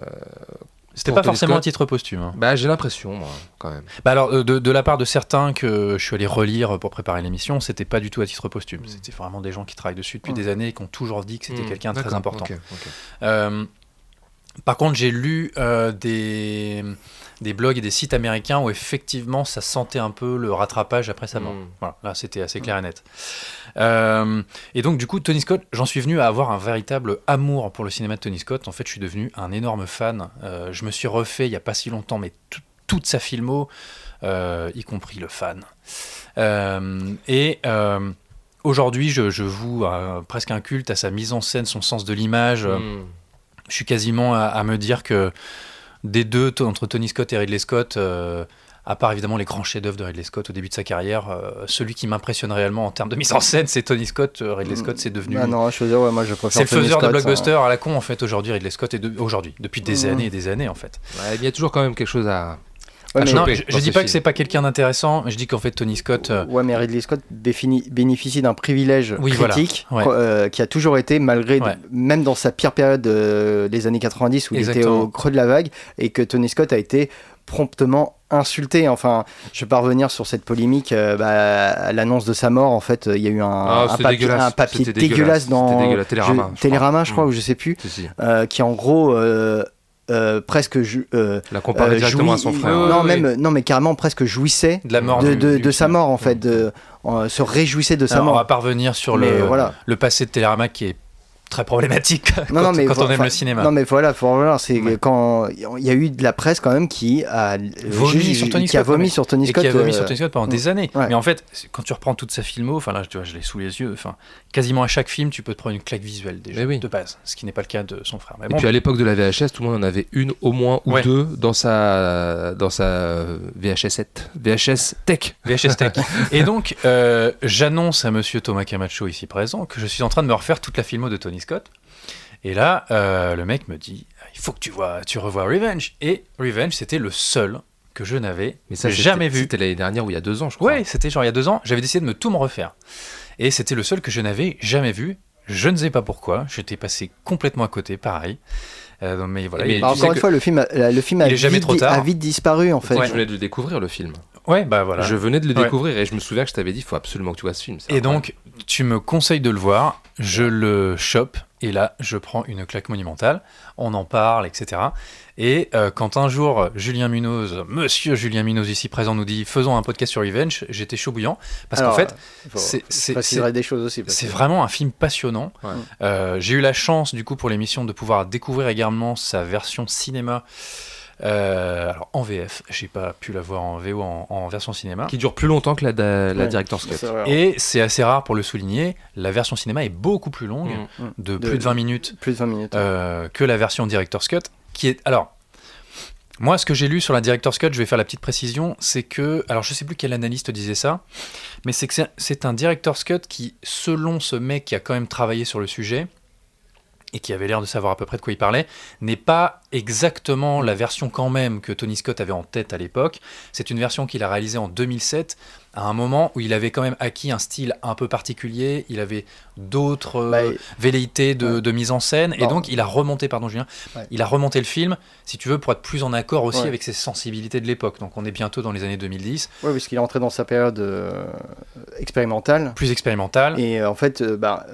C'était pas Tony forcément Scott. à titre posthume. hein. bah j'ai l'impression, moi, quand même. Bah alors, euh, de, de la part de certains que je suis allé relire pour préparer l'émission, c'était pas du tout à titre posthume. C'était vraiment des gens qui travaillent dessus depuis Mm. des années et qui ont toujours dit que c'était Hmm, quelqu'un de très important. ok, ok. Euh, par contre, j'ai lu euh, des, des blogs et des sites américains où effectivement ça sentait un peu le rattrapage après sa mort. Mm. Voilà, là c'était assez clair et net. Euh, et donc du coup, Tony Scott, j'en suis venu à avoir un véritable amour pour le cinéma de Tony Scott. En fait, je suis devenu un énorme fan. Euh, je me suis refait il y a pas si longtemps, mais tout- toute sa filmo, euh, y compris le fan. Et aujourd'hui, je, je voue presque un culte à sa mise en scène, son sens de l'image. Hmm. Je suis quasiment à, à me dire que des deux, entre Tony Scott et Ridley Scott, euh, à part évidemment les grands chefs-d'œuvre de Ridley Scott au début de sa carrière, euh, celui qui m'impressionne réellement en termes de mise en scène, c'est Tony Scott. Euh, Ridley Scott, c'est devenu. Ah non, je veux dire, ouais, moi je préfère c'est le faiseur de Scott, blockbuster hein. à la con en fait aujourd'hui Ridley Scott et de- aujourd'hui depuis des Mhm. années et des années en fait. Ouais, il y a toujours quand même quelque chose à. Ouais, à mais- non, je, je dis pas que c'est pas quelqu'un d'intéressant, je dis qu'en fait Tony Scott euh, Ouais, mais Ridley Scott bénéficie d'un privilège Oui, voilà. critique Ouais. euh, qui a toujours été, malgré, Ouais. même dans sa pire période euh, des années 90 où il était au creux de la vague, et que Tony Scott a été promptement insulté. Enfin, je vais pas revenir sur cette polémique. euh, bah, à l'annonce de sa mort, en fait, il y a eu un, Ah, un papier, dégueulasse. un papier C'était dégueulasse, dégueulasse. dans dégueulasse. Télérama, je- je Télérama, crois. je crois, ou je sais plus, Si, si. euh, qui en gros euh, euh, presque ju- euh, La comparer euh, directement à jouit- son frère. Non, même, non, mais carrément presque jouissait de la mort de, de- sa mort en fait, de, euh, se réjouissait de sa Alors, on va mort. pas revenir sur Mais le, voilà. le passé de Télérama qui est très problématique quand, non, mais quand on aime le cinéma. Non, mais voilà, faut revoir, c'est Ouais. quand il y a eu de la presse quand même qui a Vomi ju- sur Tony qui a Scott, non, vomi mais- sur Tony et Scott. qui a vomi euh, sur Tony Scott pendant des années. ouais. Mais en fait, quand tu reprends toute sa filmo, enfin là, tu vois, je l'ai sous les yeux, enfin, quasiment à chaque film, tu peux te prendre une claque visuelle déjà, oui. de base, ce qui n'est pas le cas de son frère. Mais Et bon, puis à l'époque de la VHS, tout le monde en avait une au moins ou Ouais. deux dans sa dans sa VHS 7, VHS Tech. VHS Tech. Et donc, euh, j'annonce à monsieur Thomas Camacho ici présent que je suis en train de me refaire toute la filmo de Tony Scott. Et là, euh, le mec me dit il faut que tu vois, tu revois Revenge. Et Revenge, c'était le seul que je n'avais Mais ça c'était- jamais vu. C'était l'année dernière ou il y a deux ans, je crois. Ouais, c'était genre il y a deux ans, j'avais décidé de me tout me refaire. Et c'était le seul que je n'avais jamais vu. Je ne sais pas pourquoi, j'étais passé complètement à côté, pareil. Euh, donc, mais voilà. Bah, encore une que- fois, le film, a, le film a, Il est jamais vite, trop tard. a vite disparu en fait. Je venais de le découvrir le film. Ouais, bah voilà. Je venais de le Ouais. découvrir et je me souviens que je t'avais dit il faut absolument que tu vois ce film. Et incroyable. donc, tu me conseilles de le voir, je le chope, et là, je prends une claque monumentale, on en parle, etc. Et euh, quand un jour, Julien Munoz, monsieur Julien Munoz ici présent, nous dit faisons un podcast sur Revenge, j'étais chaud bouillant, parce qu'en fait, c'est- je c'est- préciserai des choses aussi. parce c'est que- vraiment un film passionnant. Ouais. Euh, J'ai eu la chance, du coup, pour l'émission, de pouvoir découvrir également sa version cinéma. Euh, alors en VF, j'ai pas pu la voir en VO en, en version cinéma. qui dure plus longtemps que la, la Ouais. Director's Cut. Et c'est assez rare pour le souligner, la version cinéma est beaucoup plus longue, Mm. de, De- plus de 20 minutes, Plus de 20 minutes. euh, que la version Director's Cut, qui est... Alors, moi, ce que j'ai lu sur la Director's Cut, je vais faire la petite précision, c'est que... Alors, je sais plus quel analyste disait ça, mais c'est que c'est- c'est un Director's Cut qui, selon ce mec qui a quand même travaillé sur le sujet, et qui avait l'air de savoir à peu près de quoi il parlait, n'est pas exactement la version quand même que Tony Scott avait en tête à l'époque. C'est une version qu'il a réalisée en 2007, à un moment où il avait quand même acquis un style un peu particulier, il avait d'autres euh, Bah, velléités de, Ouais. de mise en scène, et donc il a remonté, pardon Julien, Ouais. il a remonté le film, si tu veux, pour être plus en accord aussi Ouais. avec ses sensibilités de l'époque. Donc on est bientôt dans les années 2010, Ouais, parce qu'il est entré dans sa période euh, expérimentale. plus expérimental. Et euh, en fait, bah,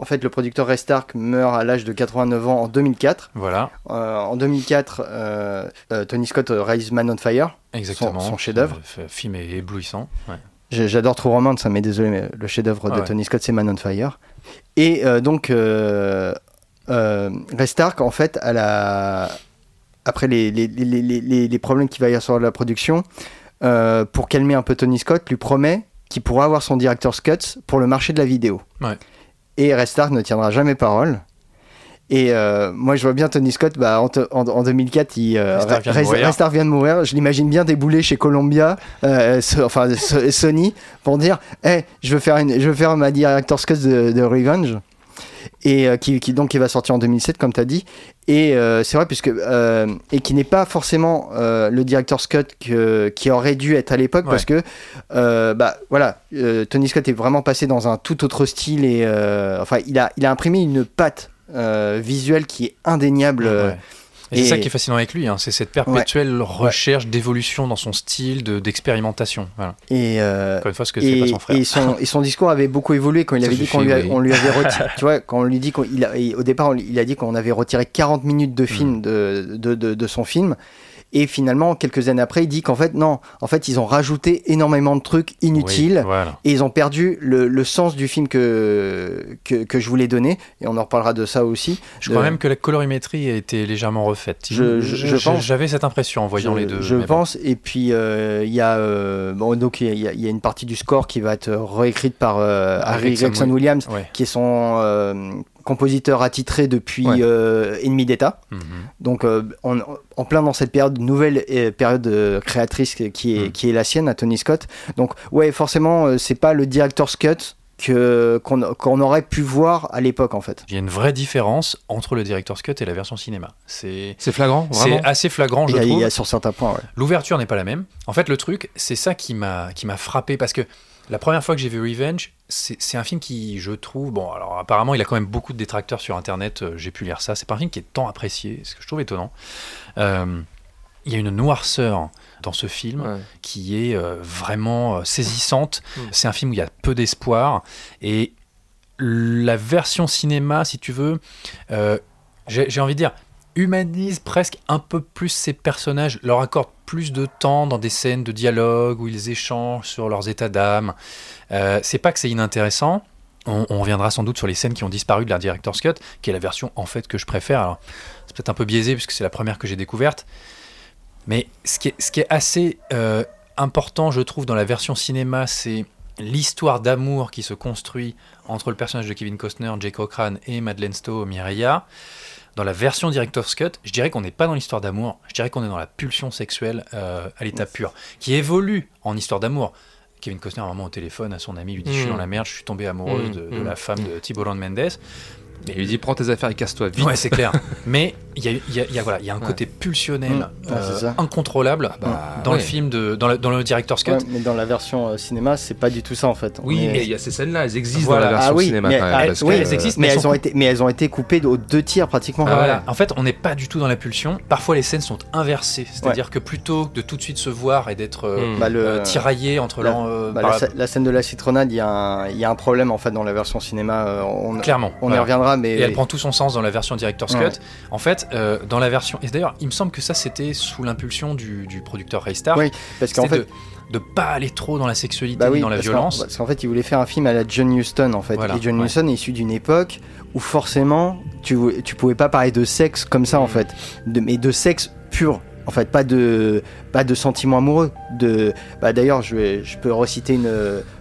en fait, le producteur Ray Stark meurt à l'âge de 89 ans en 2004. Voilà, en 2004, euh, euh, Tony Scott euh, réalise Man on Fire. exactement. son chef-d'œuvre. Film est éblouissant. ouais. J'adore True Romance, hein, mais désolé, mais le chef-d'œuvre Ah de ouais. Tony Scott, c'est Man on Fire. Et euh, donc, euh, euh, Ray Stark, en fait, à la... après les, les, les, les- les- les problèmes qu'il va y avoir sur la production, euh, pour calmer un peu Tony Scott, lui promet qu'il pourra avoir son director's cut pour le marché de la vidéo. Ouais. Et Ray Stark ne tiendra jamais parole. Et euh, moi, je vois bien Tony Scott, bah, en, te- en- en 2004, il, euh, vient vient de mourir. Je l'imagine bien débouler chez Columbia, euh, so- enfin so- Sony, pour dire hey, je, veux faire une, je veux faire ma Director's Cut de, de Revenge. Et euh, qui, qui- donc qui va sortir en 2007, comme tu as dit. Et c'est vrai, puisque. et qui n'est pas forcément le Director's Cut que- qui aurait dû être à l'époque, Ouais. parce que. bah voilà, Tony Scott est vraiment passé dans un tout autre style. Et. enfin, il a, il a imprimé une patte euh, visuelle qui est indéniable. euh, Ouais. Et c'est et- ça qui est fascinant avec lui, hein, c'est cette perpétuelle recherche d'évolution dans son style, de- d'expérimentation. Voilà. Et, euh, Encore une fois, ce que fait pas et, son frère. et son, et son discours avait beaucoup évolué quand il avait dit qu'on lui, oui. avait retiré. tu vois, quand on lui dit et au départ, on il a dit qu'on avait retiré 40 minutes de film de, de, de, de son film. Et finalement, quelques années après, il dit qu'en fait, non, en fait, ils ont rajouté énormément de trucs inutiles. Oui, voilà. Et ils ont perdu le, le sens du film que, que, que je voulais donner. Et on en reparlera de ça aussi. Je crois même que la colorimétrie a été légèrement refaite. Je- je-. J'avais cette impression en voyant les deux. Je bon. pense. Et puis euh, il y a euh, bon donc il y, a- il y a une partie du score qui va être réécrite par euh, Harry Gregson Williams, Ouais. qui est son compositeur attitré depuis Ouais. euh, Ennemi d'État. Mhm. Donc euh, on- en plein dans cette période nouvelle euh, période euh, créatrice qui est Mm. qui est la sienne à Tony Scott. Donc ouais forcément euh, c'est pas le director's cut que qu'on aurait pu voir à l'époque en fait. Il y a une vraie différence entre le director's cut et la version cinéma. C'est C'est flagrant, c'est assez flagrant, Il je y, a, il trouve. y a sur certains points. Ouais. L'ouverture n'est pas la même. En fait, le truc, c'est ça qui m'a qui m'a frappé parce que la première fois que j'ai vu Revenge, c'est un film qui, je trouve, bon, alors apparemment, il a quand même beaucoup de détracteurs sur Internet. euh, J'ai pu lire ça. C'est pas un film qui est tant apprécié, ce que je trouve étonnant. Euh, il y a une noirceur dans ce film Ouais. qui est euh, vraiment saisissante. Mm. C'est un film où il y a peu d'espoir et la version cinéma, si tu veux, j'ai envie de dire, humanise presque un peu plus ces personnages, leur accorde plus de temps dans des scènes de dialogue où ils échangent sur leurs états d'âme. Euh, c'est pas que c'est inintéressant. On, reviendra sans doute sur les scènes qui ont disparu de la Director's Cut, qui est la version en fait que je préfère. Alors, c'est peut-être un peu biaisé puisque c'est la première que j'ai découverte. Mais ce qui est, ce qui est assez euh, important, je trouve, dans la version cinéma, c'est l'histoire d'amour qui se construit entre le personnage de Kevin Costner, Jake Cochran et Madeleine Stowe, Mireia. Dans la version Director's Cut, je dirais qu'on n'est pas dans l'histoire d'amour, je dirais qu'on est dans la pulsion sexuelle euh, à l'état pur, qui évolue en histoire d'amour. Kevin Costner, à un moment au téléphone à son ami, lui dit Je suis Mm. dans la merde, je suis tombé amoureuse Mm, de, de mm. la femme de Thibault Mendes. Et il lui dit prends tes affaires et casse-toi vite. Ouais, c'est clair. Mais il y a, y a- y a- voilà, il y a un Ouais. côté pulsionnel, Mm. Euh, incontrôlable bah, dans le film, de, dans, le, dans le Director's Cut. Ouais, mais dans la version euh, cinéma, c'est pas du tout ça en fait. On Oui, est- mais il y a ces scènes-là, elles existent Voilà. dans la version ah oui, cinéma mais, quand même. ah, oui, elles existent, mais, mais elles sont- ont été, mais elles ont été coupées aux deux tiers pratiquement. Ah, Voilà. En fait, on n'est pas du tout dans la pulsion. Parfois, les scènes sont inversées. C'est-à-dire que plutôt que de tout de suite se voir et d'être euh, Mm. Bah, le- euh, tiraillé entre la- bah, la, la scène de la citronnade, il y, a un- il y a un problème en fait dans la version cinéma. On, clairement. on y reviendra, mais Et elle prend tout son sens dans la version Director's. Cut. En fait, euh, dans la version. Et d'ailleurs, il me semble que ça, c'était sous l'impulsion du, du producteur Ray Star. Oui, parce qu'en C'était fait, de, de pas aller trop dans la sexualité bah oui, ni dans la parce violence. Parce qu'en fait, il voulait faire un film à la John Huston en fait. Voilà, et John ouais. Huston est issu d'une époque où forcément, tu, tu pouvais pas parler de sexe comme ça en Mm. fait, de, mais de sexe pur. En fait, pas de pas de sentiments amoureux. De bah d'ailleurs, je vais je peux reciter une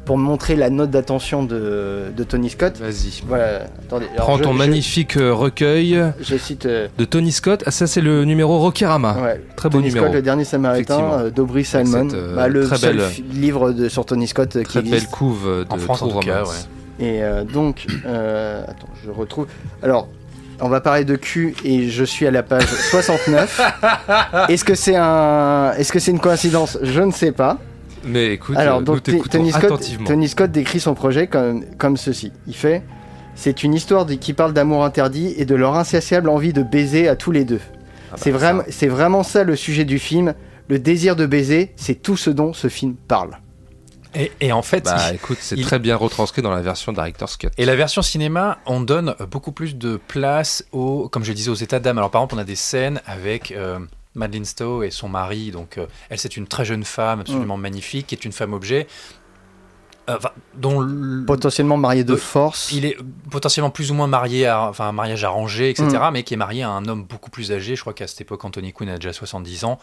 pour montrer la note d'attention de, de Tony Scott. Vas-y. Voilà. Attendez. alors Prends je- ton je- magnifique euh, recueil Je cite. euh, de Tony Scott. Ah, ça, c'est le numéro Rokirama. ouais, Très beau Tony numéro. Scott, le dernier Samaritain, euh, d'Aubrey Salmon. cette, euh, Bah, le très seul belle- livre de, sur Tony Scott euh, qui Très existe. belle couve de En France, en tout cas. Et euh, donc, euh, attends, je retrouve. Alors, on va parler de cul et je suis à la page 69. Est-ce que c'est un, est-ce que c'est une coïncidence? Je ne sais pas. Mais écoute, Alors, euh, donc nous Tony Scott, attentivement. Tony Scott décrit son projet comme, comme ceci. Il fait, c'est une histoire de- qui parle d'amour interdit et de leur insatiable envie de baiser à tous les deux. Ah bah, c'est vraiment, c'est vraiment ça le sujet du film. Le désir de baiser, c'est tout ce dont ce film parle. Et, et en fait, Bah écoute, c'est il- très bien retranscrit dans la version Director's Cut. Et la version cinéma, on donne beaucoup plus de place aux, comme je le disais, aux états d'âme. Alors par exemple, on a des scènes avec euh, Madeleine Stowe et son mari. Donc euh, elle, c'est une très jeune femme, absolument magnifique, qui est une femme objet, enfin, dont Potentiellement marié de Euh, force. il est potentiellement plus ou moins marié à, enfin un mariage arrangé, etc. Mm. Mais qui est marié à un homme beaucoup plus âgé. Je crois qu'à cette époque, Anthony Quinn a déjà 70 ans,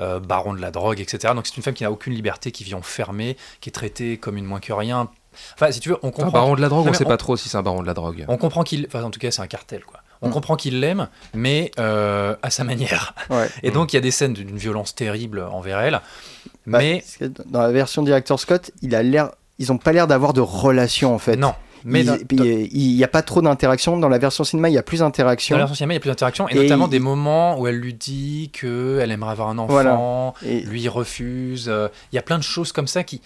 euh, baron de la drogue, etc. Donc c'est une femme qui n'a aucune liberté, qui vit enfermée, qui est traitée comme une moins que rien. Enfin, si tu veux, on Un comprend. baron de la drogue, Non, on mais sait on- pas trop si c'est un baron de la drogue. On comprend qu'il. Enfin, en tout cas, c'est un cartel, quoi. On comprend qu'il l'aime, mais euh, à sa manière. Ouais. Et donc il y a des scènes d'une violence terrible envers elle. Bah, mais parce que dans la version directeur Scott, il a l'air, ils ont pas l'air d'avoir de relation en fait. non. Mais Il- dans, euh, il n'y a pas trop d'interaction. Dans la version cinéma, il y a plus dans d'interaction. la version cinéma, il y a plus d'interaction, et, Et notamment il- des moments où elle lui dit qu'elle aimerait avoir un enfant, Voilà. Et- lui il refuse. euh, Il y a plein de choses comme ça qui,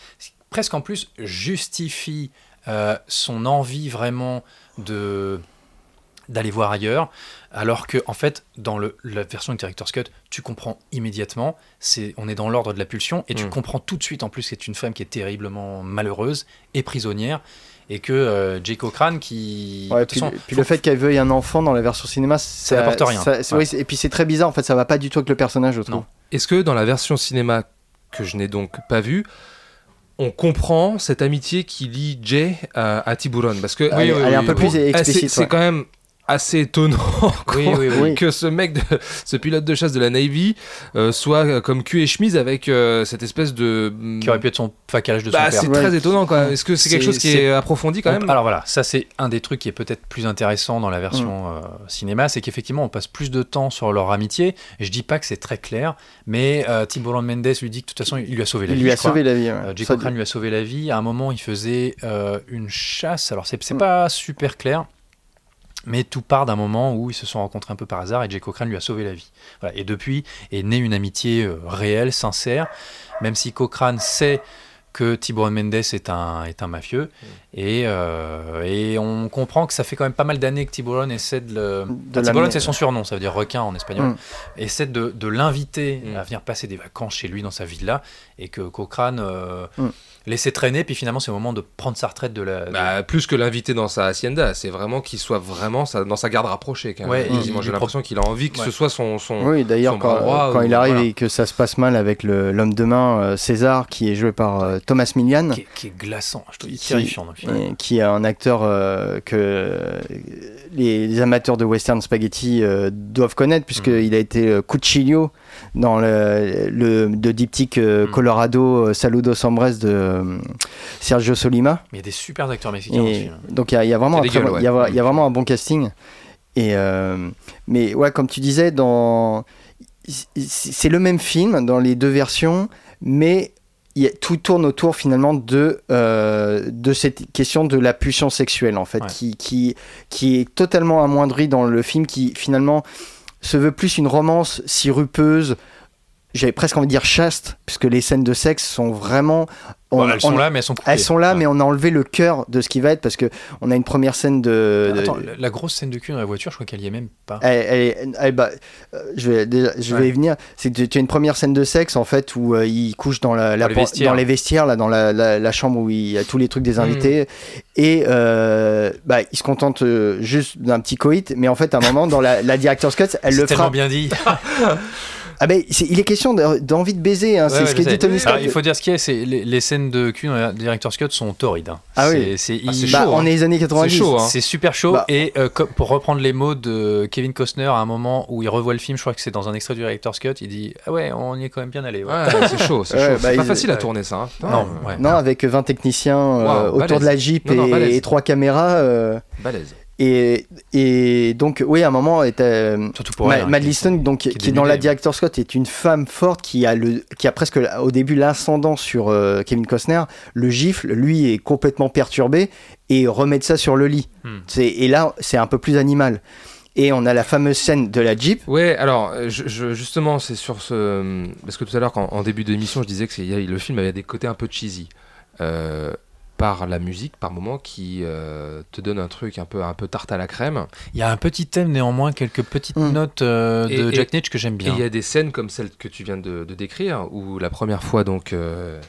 presque en plus, justifient euh, son envie vraiment de d'aller voir ailleurs, alors que en fait dans le, la version du director's cut, tu comprends immédiatement, c'est on est dans l'ordre de la pulsion et tu Mm. comprends tout de suite en plus que c'est une femme qui est terriblement malheureuse et prisonnière et que euh, Jay Cochrane qui Ouais, de toute puis, façon, puis faut- le fait qu'elle veuille un enfant dans la version cinéma, ça, n'apporte rien. ça- c'est- Ouais. oui, c'est- et puis c'est très bizarre. En fait, ça va pas du tout avec le personnage, je trouve. Est-ce que dans la version cinéma que je n'ai donc pas vue, on comprend cette amitié qui lie Jay à, à Tiburon? Parce que elle, elle est un peu plus Ah, c'est- explicite. c'est ouais. quand même assez étonnant Oui, qu'on- oui, oui. Oui. que ce mec, de- ce pilote de chasse de la Navy, euh, soit euh, comme cul et chemise avec euh, cette espèce de. qui aurait pu être son facalage de son Bah, père. c'est Ouais. très étonnant quand même. Est-ce que c'est quelque chose qui est approfondi quand même Alors voilà, ça c'est un des trucs qui est peut-être plus intéressant dans la version Mm. euh, cinéma, c'est qu'effectivement on passe plus de temps sur leur amitié. Et je dis pas que c'est très clair, mais euh, Tim Roland Mendes lui dit que de toute façon il lui a sauvé la Il vie. lui a sauvé la vie. ouais. Euh, Ça- Cochrane lui a sauvé la vie. À un moment, il faisait euh, une chasse. Alors, c'est c'est Mm. pas super clair, mais tout part d'un moment où ils se sont rencontrés un peu par hasard et Jay Cochrane lui a sauvé la vie. Voilà. Et depuis est née une amitié euh, réelle, sincère, même si Cochrane sait que Tiburon Mendes est un, est un mafieux. Mm. Et, euh, et on comprend que ça fait quand même pas mal d'années que Tiburon essaie de le. De Tiburon, c'est son surnom, ça veut dire requin en espagnol. Mm. Essaie de, de l'inviter Mm. à venir passer des vacances chez lui dans sa villa et que Cochrane euh, Mm. Laissait traîner. Puis finalement, c'est le moment de prendre sa retraite de la. de- Bah, plus que l'inviter dans sa hacienda, c'est vraiment qu'il soit vraiment sa- dans sa garde rapprochée. Quand même. Ouais, J'ai l'impression qu'il a envie que Ouais. ce soit son. son... Oui, d'ailleurs, bras quand, droit quand ou- il arrive voilà. et que ça se passe mal avec le- l'homme de main euh, César, qui est joué par euh, Thomas Millian, qui, est, qui est glaçant, je trouve, Qui- terrifiant dans le film. et qui est un acteur euh, que euh, les, les amateurs de western spaghetti euh, doivent connaître, puisqu'il a été euh, Cuchillo dans le, le de diptyque euh, Mm. Colorado euh, Saludos Hombres de euh, Sergio Solima. Il y a des super acteurs mexicains Et film. donc il y, a- il y a vraiment un gueules, bon- ouais. il y a- il y a vraiment un bon casting. Et euh, mais ouais, comme tu disais, dans c'est le même film dans les deux versions, mais a- tout tourne autour finalement de euh, de cette question de la pulsion sexuelle en fait, Ouais. qui, qui qui est totalement amoindrie dans le film, qui finalement se veut plus une romance sirupeuse. J'avais presque envie de dire chaste, puisque les scènes de sexe sont vraiment. on- elles sont on- là, mais elles sont coupées. elles sont là, Ouais. mais on a enlevé le cœur de ce qui va être parce que on a une première scène de. Attends, la, la grosse scène de cul dans la voiture, je crois qu'elle y est même pas. elle- elle- elle- bah, euh, je vais, déjà- je vais y venir. C'est que tu as une première scène de sexe en fait où euh, il couche dans, la, la Dans les vestiaires. dans les vestiaires, là, dans la, la- la chambre où il y a tous les trucs des Hmm. invités. Et euh, bah, il se contente juste d'un petit coït, mais en fait, à un moment, dans la, la director's cut, elle le tellement frappe. bien dit. Ah ben, il est question de- d'envie de baiser, hein, Ouais, c'est ouais, ce sais. dit Tony Scott. Alors, il faut dire ce qu'il y a, c'est les, les scènes de cul dans la Director's Cut sont torrides. hein. Ah C'est- oui. c'est Ah, il- Bah, chaud, on hein. est les années 90. C'est chaud, hein. C'est super chaud. Bah, et euh, pour reprendre les mots de Kevin Costner, à un moment où il revoit le film, je crois que c'est dans un extrait du Director's Cut, il dit Ah ouais, on y est quand même bien allé. ouais. Ouais, c'est chaud, c'est Ouais, chaud. bah, c'est pas facile à tourner ça. hein. Non, ouais. Non, avec 20 techniciens euh, autour de la Jeep et, balèze. et trois caméras. euh, Balèze. Et, et donc, oui, à un moment, était, Surtout pour Ma- elle, hein, Liston, donc, qui, qui est dans la dénudée. Director's Scott, est une femme forte qui a, le, qui a presque au début l'ascendant sur euh, Kevin Costner. Le gifle, lui, est complètement perturbé et remet ça sur le lit. Hmm. Et là, c'est un peu plus animal. Et on a la fameuse scène de la Jeep. Ouais, alors euh, je, je- justement, c'est sur ce. Parce que tout à l'heure, quand- en début d'émission, je disais que le film avait des côtés un peu cheesy. Euh, par la musique, par moment, qui euh, te donne un truc un peu, un peu tarte à la crème. Il y a un petit thème, néanmoins, quelques petites Mm. notes euh, Et- de et- Jack Nitch que j'aime Et bien. il y a des scènes comme celle que tu viens de, de décrire, où la première fois, donc, euh,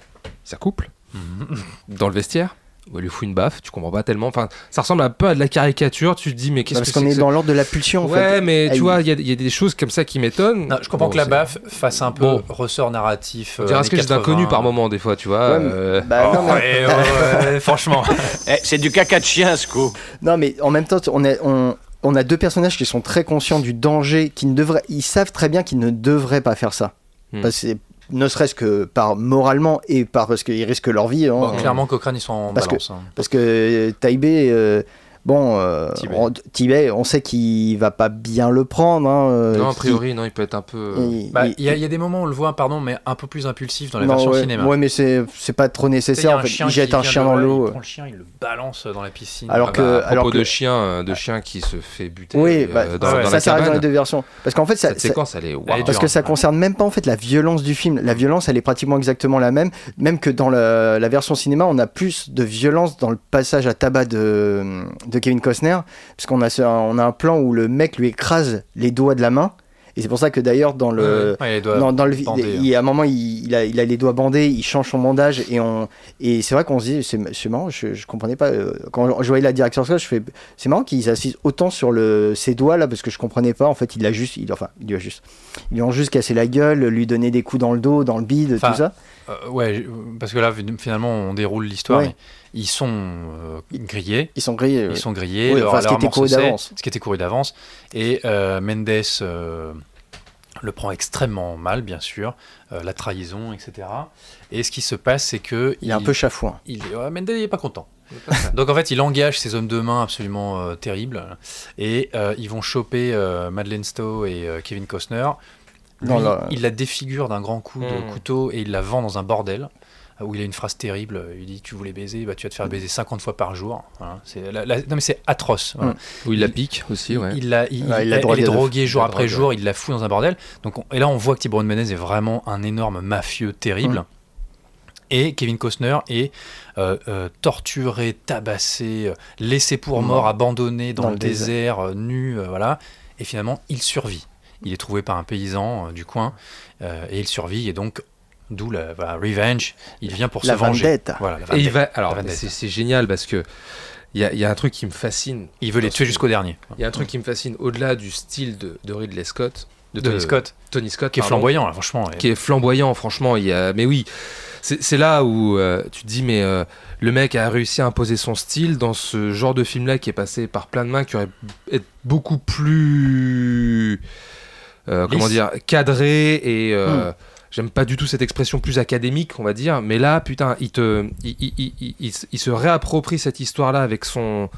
ça couple Mhm. dans le vestiaire, elle lui fout une baffe, tu comprends pas tellement. Enfin, ça ressemble un peu à de la caricature, tu te dis, mais qu'est-ce Parce que qu'on c'est est que ça dans l'ordre de la pulsion, en Ouais, fait. mais Elle- tu vois, il y, a- il y a des choses comme ça qui m'étonnent. Non, je comprends Bon, que la baffe fasse un peu Bon. ressort narratif. On euh, dirait ce que j'ai d'inconnu 80. par moment, des fois, tu vois. Ouais, mais- euh, Bah, non, mais- Ouais, ouais, ouais, franchement. Eh, c'est du caca de chien, ce coup. Non, mais en même temps, on, est, on, on a deux personnages qui sont très conscients du danger, qui ne devraient, ils savent très bien qu'ils ne devraient pas faire ça. Hmm. Parce que, ne serait-ce que par moralement et par parce qu'ils risquent leur vie. hein. Bon, clairement, Cochrane, ils sont en Parce que- balance. hein. Parce que Taibé, euh, Bon, euh, Tibet. on, Tibet, on sait qu'il va pas bien le prendre. hein, euh, Non, a priori, non, il peut être un peu. il- Bah, il- Il y, a- il y a des moments où on le voit, pardon, mais un peu plus impulsif dans la non, version ouais, cinéma. Ouais, mais c'est c'est pas trop il nécessaire. En fait. Il jette un chien dans l'eau. Il prend le chien, il le balance dans la piscine. Alors Ah que- bah, à alors propos que- de chien, euh, de chien qui se fait buter Oui, euh, bah, dans, ouais, dans ça, la ça arrive dans les deux versions. Parce qu'en fait, ça, Cette ça- séquence, elle est Parce que ça ouais. concerne même pas en fait la violence du film. La violence, elle est pratiquement exactement la même. Même que dans la version cinéma, on a plus de violence dans le passage à tabac de, de Kevin Costner, puisqu'on a, ce- on a un plan où le mec lui écrase les doigts de la main. Et c'est pour ça que d'ailleurs dans le Ouais, dans, dans le bandés, il, à un moment il, il a, il a les doigts bandés, il change son bandage et on et c'est vrai qu'on se dit c'est marrant, je, je comprenais pas euh, quand je voyais la direction je fais c'est marrant qu'ils assistent autant sur le ses doigts là parce que je comprenais pas en fait il a juste il, enfin il lui a juste ils lui ont juste cassé la gueule, lui donné des coups dans le dos, dans le bide, Enfin, tout ça. Euh, ouais, parce que là, finalement, on déroule l'histoire. Ouais. Ils sont euh, grillés. Ils sont grillés. Ils ouais. sont grillés. Oui, leur- enfin, ce qui était couru d'avance. Ce qui était couru d'avance. Et euh, Mendes euh, le prend extrêmement mal, bien sûr. Euh, la trahison, etc. Et ce qui se passe, c'est que. Il est un peu chafouin. il, Mendes, il est pas content. Donc en fait, il engage ses hommes de main absolument euh, terribles et euh, ils vont choper euh, Madeleine Stowe et euh, Kevin Costner. Lui, Dans la- Il la défigure d'un grand coup de Mm. couteau et il la vend dans un bordel euh, où il a une phrase terrible. Il dit Tu voulais baiser, bah, tu vas te faire baiser 50 fois par jour. Voilà. C'est la- la- non, mais c'est atroce. Voilà. Mm. Où il la pique aussi, ouais. Il, la, il, Ouais, il il- l'a elle drogué est droguée jour après drogué, jour, il la fout dans un bordel. Donc, on- et là, on voit que Thibaut Menez est vraiment un énorme mafieux terrible. Et Kevin Costner est euh, euh, torturé, tabassé, euh, laissé pour mort, abandonné dans, Dans le le désert, euh, nu, euh, voilà. Et finalement, il survit. Il est trouvé par un paysan euh, du coin euh, et il survit. Et donc, d'où la voilà, revenge. Il vient pour La se venger. Voilà, la Et il va. Alors, c'est c'est génial parce que il y a, il y a un truc qui me fascine. Il veut les tuer jusqu'au dernier. Il y a un truc qui me fascine au-delà du style de, de Ridley Scott, de Tony Scott, Tony Scott, qui est flamboyant, là, franchement. qui est flamboyant, franchement. Il y a, mais oui, c'est c'est là où euh, tu te dis, mais euh, le mec a réussi à imposer son style dans ce genre de film-là qui est passé par plein de mains, qui aurait être beaucoup plus, euh, comment dire, cadré et euh, Hmm. J'aime pas du tout cette expression plus académique, on va dire, mais là, putain, il, te, il, il- il- il- il se- il se réapproprie cette histoire-là avec son,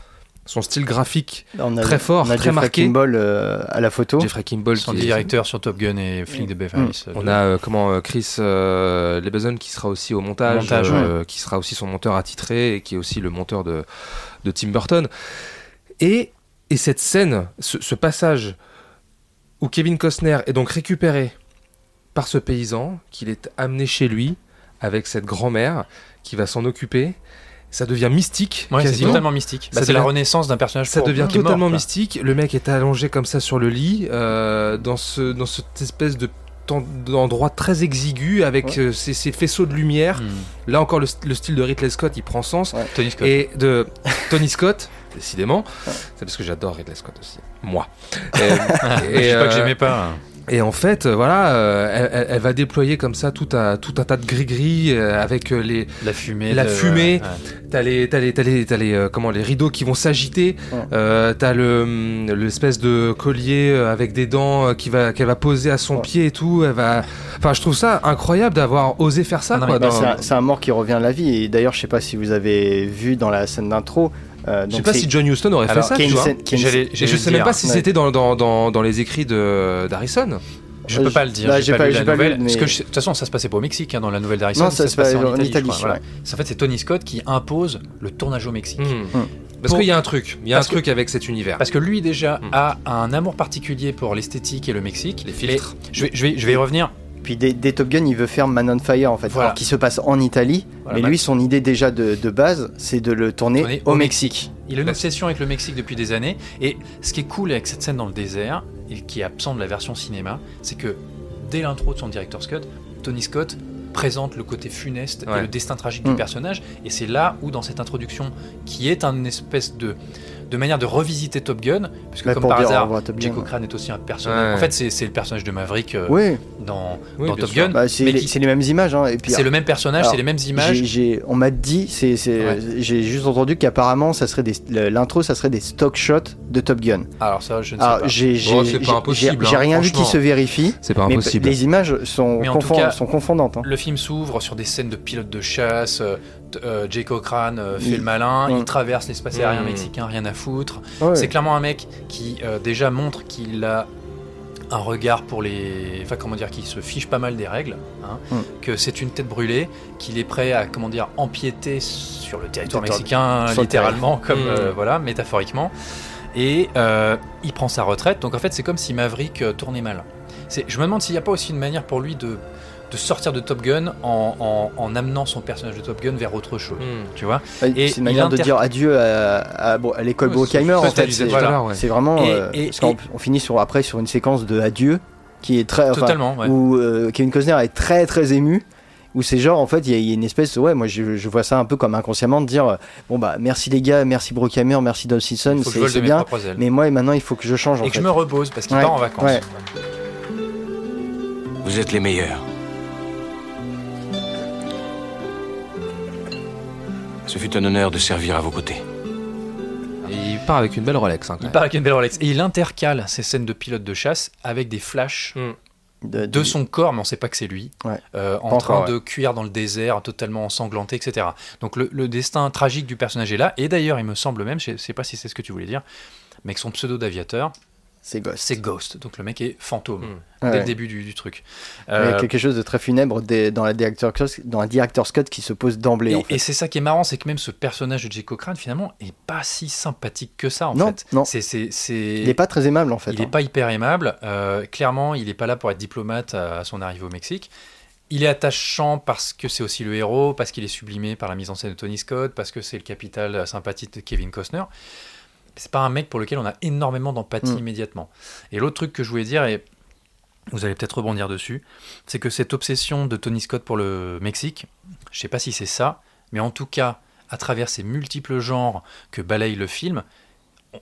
son style graphique On a- très fort, on a très Jeffrey marqué. Kimball euh, à la photo. Jeffrey Kimball, Son qui est- directeur sur Top Gun et Flic de Beverly Hills. on a euh, comment euh, Chris euh, Lebezon qui sera aussi au montage, Montage, euh, qui sera aussi son monteur attitré et qui est aussi le monteur de, de Tim Burton. Et, et cette scène, ce, ce passage où Kevin Costner est donc récupéré par ce paysan, qu'il est amené chez lui avec cette grand-mère qui va s'en occuper, ça devient mystique Ouais, c'est quasiment. totalement mystique. Bah, Ça c'est la renaissance d'un personnage Ça pour- devient qui est mort, totalement mystique. Le mec est allongé comme ça sur le lit, euh, dans, ce, dans cette espèce de temps- d'endroit très exigu avec euh, ces, ces faisceaux de lumière. Hmm. Là encore, le, le style de Ridley Scott, il prend sens. Tony Scott. Et de Tony Scott, décidément. C'est parce que j'adore Ridley Scott aussi. Moi. Et, Je sais pas que euh, j'aimais pas. et en fait, euh, voilà, euh, elle, va déployer comme ça tout un, tout un tas de gris-gris euh, avec euh, les, La fumée. la de- fumée. ouais. T'as les, t'as les, t'as les, t'as les, euh, comment, les rideaux qui vont s'agiter. Ouais. Euh, t'as le, l'espèce de collier avec des dents qui va, qu'elle va poser à son Ouais. pied et tout. Elle va, enfin, je trouve ça incroyable d'avoir osé faire ça. Ah Bah, dans- c'est un- c'est un, mort qui revient à la vie. Et d'ailleurs, je sais pas si vous avez vu dans la scène d'intro. Euh, je sais donc pas si John Huston aurait Alors, fait ça, est tu vois. je le sais même pas si Ouais. c'était dans, dans, dans, dans les écrits d'Harrison. Je peux Euh, pas le dire. bah, j'ai pas, lu la nouvelle. mais- Parce que je- de toute façon, ça se passait pas au Mexique hein, dans la nouvelle d'Harrison. Non, ça se passe en Italie, En fait, c'est Tony Scott qui impose le tournage au Mexique. Hmm. Hmm. Parce qu'il y a un truc, il y a un que- truc avec cet univers. Parce que lui déjà Hmm. a un amour particulier pour l'esthétique et le Mexique. Les filtres. Et Je vais, je vais, je vais y revenir. Puis des, des Top Gun, il veut faire Man on Fire en fait, Voilà. alors qui se passe en Italie. Voilà, mais bah- lui, son idée déjà de, de base, c'est de le tourner au Mexique. Il a une obsession avec le Mexique depuis des années. Et ce qui est cool avec cette scène dans le désert, et qui est absent de la version cinéma, c'est que dès l'intro de son director's cut, Tony Scott présente le côté funeste et le destin tragique du Mm. personnage. Et c'est là où, dans cette introduction, qui est une espèce de, de manière de revisiter Top Gun, puisque Bah, comme pour par dire hasard. Jake Cochrane est aussi un personnage. Ouais. En fait, c'est c'est le personnage de Maverick euh, Oui, dans, Oui, dans Top sûr. Gun. bah, c'est mais les, qui- c'est les mêmes images. hein, et puis, C'est le même personnage, c'est les mêmes images. on m'a dit, c'est, c'est- Ouais. j'ai juste entendu qu'apparemment, ça serait l'intro, ça serait des stock shots de Top Gun. Alors ça, je ne sais Alors, pas. j'ai, j'ai, Bon, c'est pas j'ai- impossible, j'ai hein, rien vu qui se vérifie. C'est pas Mais impossible. les images sont, Mais confondantes. hein. Le film s'ouvre sur des scènes de pilotes de chasse, euh, Jay Cochrane euh, fait Il- le malin, il traverse l'espace aérien Mm. mexicain, rien à foutre. Ouais. C'est clairement un mec qui euh, déjà montre qu'il a un regard pour les. Enfin, comment dire, qu'il se fiche pas mal des règles, hein, Mm. que c'est une tête brûlée, qu'il est prêt à, comment dire, empiéter sur le territoire mexicain, littéralement, comme, Mm. euh, voilà, métaphoriquement. Et euh, il prend sa retraite, donc en fait, c'est comme si Maverick euh, tournait mal. C'est- Je me demande s'il n'y a pas aussi une manière pour lui de, de sortir de Top Gun en, en- en amenant son personnage de Top Gun vers autre chose. Hmm. Tu vois Ouais, Et c'est une manière de dire adieu à, à- bon, à l'école Ouais, Bruckheimer en c'est fait. voilà. ouais. vraiment. Et- euh, et- parce qu'on on finit sur, après sur une séquence de adieu qui est très. enfin, Totalement, ouais. Où euh, Kevin Costner est très très ému. Où c'est genre en fait il y, a- il y a une espèce ouais moi je, je vois ça un peu comme inconsciemment de dire euh, bon bah merci les gars merci Bruckheimer merci Don Simpson Il faut que je c'est bien mais moi maintenant il faut que je change en Et que fait. je me repose parce qu'il Ouais, part en vacances. ouais. Vous êtes les meilleurs. Ce fut un honneur de servir à vos côtés. Et il part avec une belle Rolex. hein, quand Il même. part avec une belle Rolex. Et il intercale ces scènes de pilote de chasse avec des flashs Hmm. De- de de- son corps, mais on sait pas que c'est lui, Ouais. euh, en train encore, de cuire dans le désert, totalement ensanglanté, etc. Donc le, le destin tragique du personnage est là. Et d'ailleurs, il me semble même, je sais pas si c'est ce que tu voulais dire, mais que son pseudo d'aviateur, c'est Ghost. c'est Ghost. Donc le mec est fantôme Hmm. dès Ouais. le début du, du truc. Il y a Euh, quelque chose de très funèbre des- dans la director cut, dans un director's cut qui se pose d'emblée et en fait. et c'est ça qui est marrant, c'est que même ce personnage de Jay Cochrane, finalement, est pas si sympathique que ça, en Non, fait. non. C'est... Il n'est pas très aimable en fait. Il n'est hein. pas hyper aimable. Euh, clairement, il n'est pas là pour être diplomate à, à son arrivée au Mexique. Il est attachant parce que c'est aussi le héros, parce qu'il est sublimé par la mise en scène de Tony Scott, parce que c'est le capital sympathique de Kevin Costner. C'est pas un mec pour lequel on a énormément d'empathie Mm. immédiatement. Et l'autre truc que je voulais dire, et vous allez peut-être rebondir dessus, c'est que cette obsession de Tony Scott pour le Mexique, je sais pas si c'est ça, mais en tout cas, à travers ces multiples genres que balaye le film,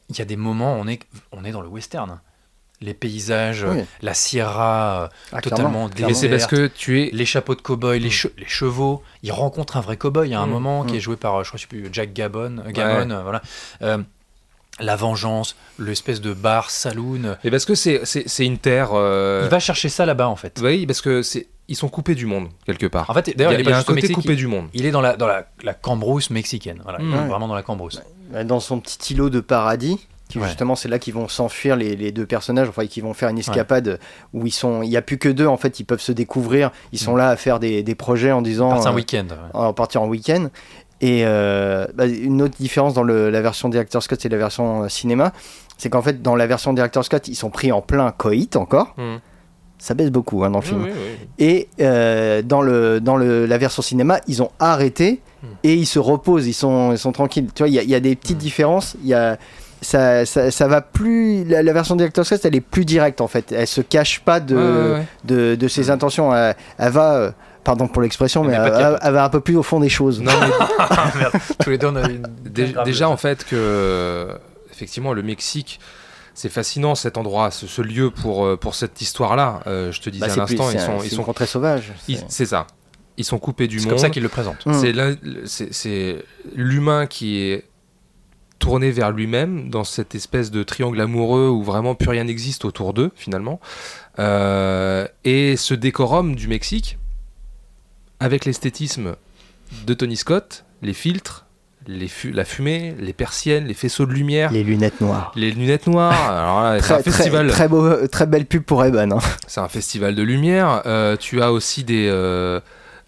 il y a des moments où on est, on est dans le western. Les paysages, Oui. la sierra euh, Ah, totalement c'est parce que tu es. les chapeaux de cow-boy, les, che- les chevaux. Il rencontre un vrai cow-boy à un Mm. moment qui Mm. est joué par, je crois, je sais plus, Jack Gabon, euh, Gammon, euh, voilà. Euh, la vengeance, l'espèce de bar, saloon. Mais parce que c'est c'est- c'est une terre. euh, Il va chercher ça là-bas en fait. Oui, parce que c'est ils sont coupés du monde quelque part. En fait, il y d'ailleurs, a, il y a pas un côté coupé il- du monde. Il est dans la, dans la, la cambrousse mexicaine. Voilà, il est Mm. vraiment dans la cambrousse. dans son petit îlot de paradis. Qui Ouais. justement, c'est là qu'ils vont s'enfuir les, les deux personnages, enfin, qui vont faire une escapade où ils sont, il y a plus que deux en fait, ils peuvent se découvrir. Ils sont Mm. là à faire des, des projets en disant, Partir un euh, week-end. ouais. en partir en week-end. Et euh, bah, une autre différence dans le- la version Director's Cut et la version euh, cinéma, c'est qu'en fait, dans la version Director's Cut, ils sont pris en plein coït encore. Mm. Ça baisse beaucoup hein, dans le Oui, film. oui, oui. Et euh, dans, le, dans le, la version cinéma, ils ont arrêté Hmm. et ils se reposent, ils sont, ils sont tranquilles. Tu vois, il y, a- il y a des petites différences. Il y a, ça, ça, ça va plus. La, la version Director's Cut, elle est plus directe en fait. Elle se cache pas de, Ouais, ouais, ouais. de, de ses intentions. Elle, elle va. Euh, Pardon pour l'expression, mais elle, capote. elle va un peu plus au fond des choses. Non, mais Ah, merde. Tous les deux, on a une. Dé- déjà en fait que euh, effectivement le Mexique c'est fascinant cet endroit ce, ce lieu pour euh, pour cette histoire là je te disais Bah, à c'est l'instant c'est ils sont c'est ils sont contrée sauvage. ils- C'est- c'est ça ils sont coupés du C'est monde comme ça qu'il le présente. Mm. c'est c'est c'est l'humain qui est tourné vers lui-même dans cette espèce de triangle amoureux où vraiment plus rien n'existe autour d'eux finalement Euh, et ce décorum du Mexique avec l'esthétisme de Tony Scott les filtres les fu- la fumée les persiennes les faisceaux de lumière Les lunettes noires. les lunettes noires, c'est un festival, très, très, beau, très belle pub pour Eban. hein. c'est un festival de lumière. Euh, tu as aussi des, euh,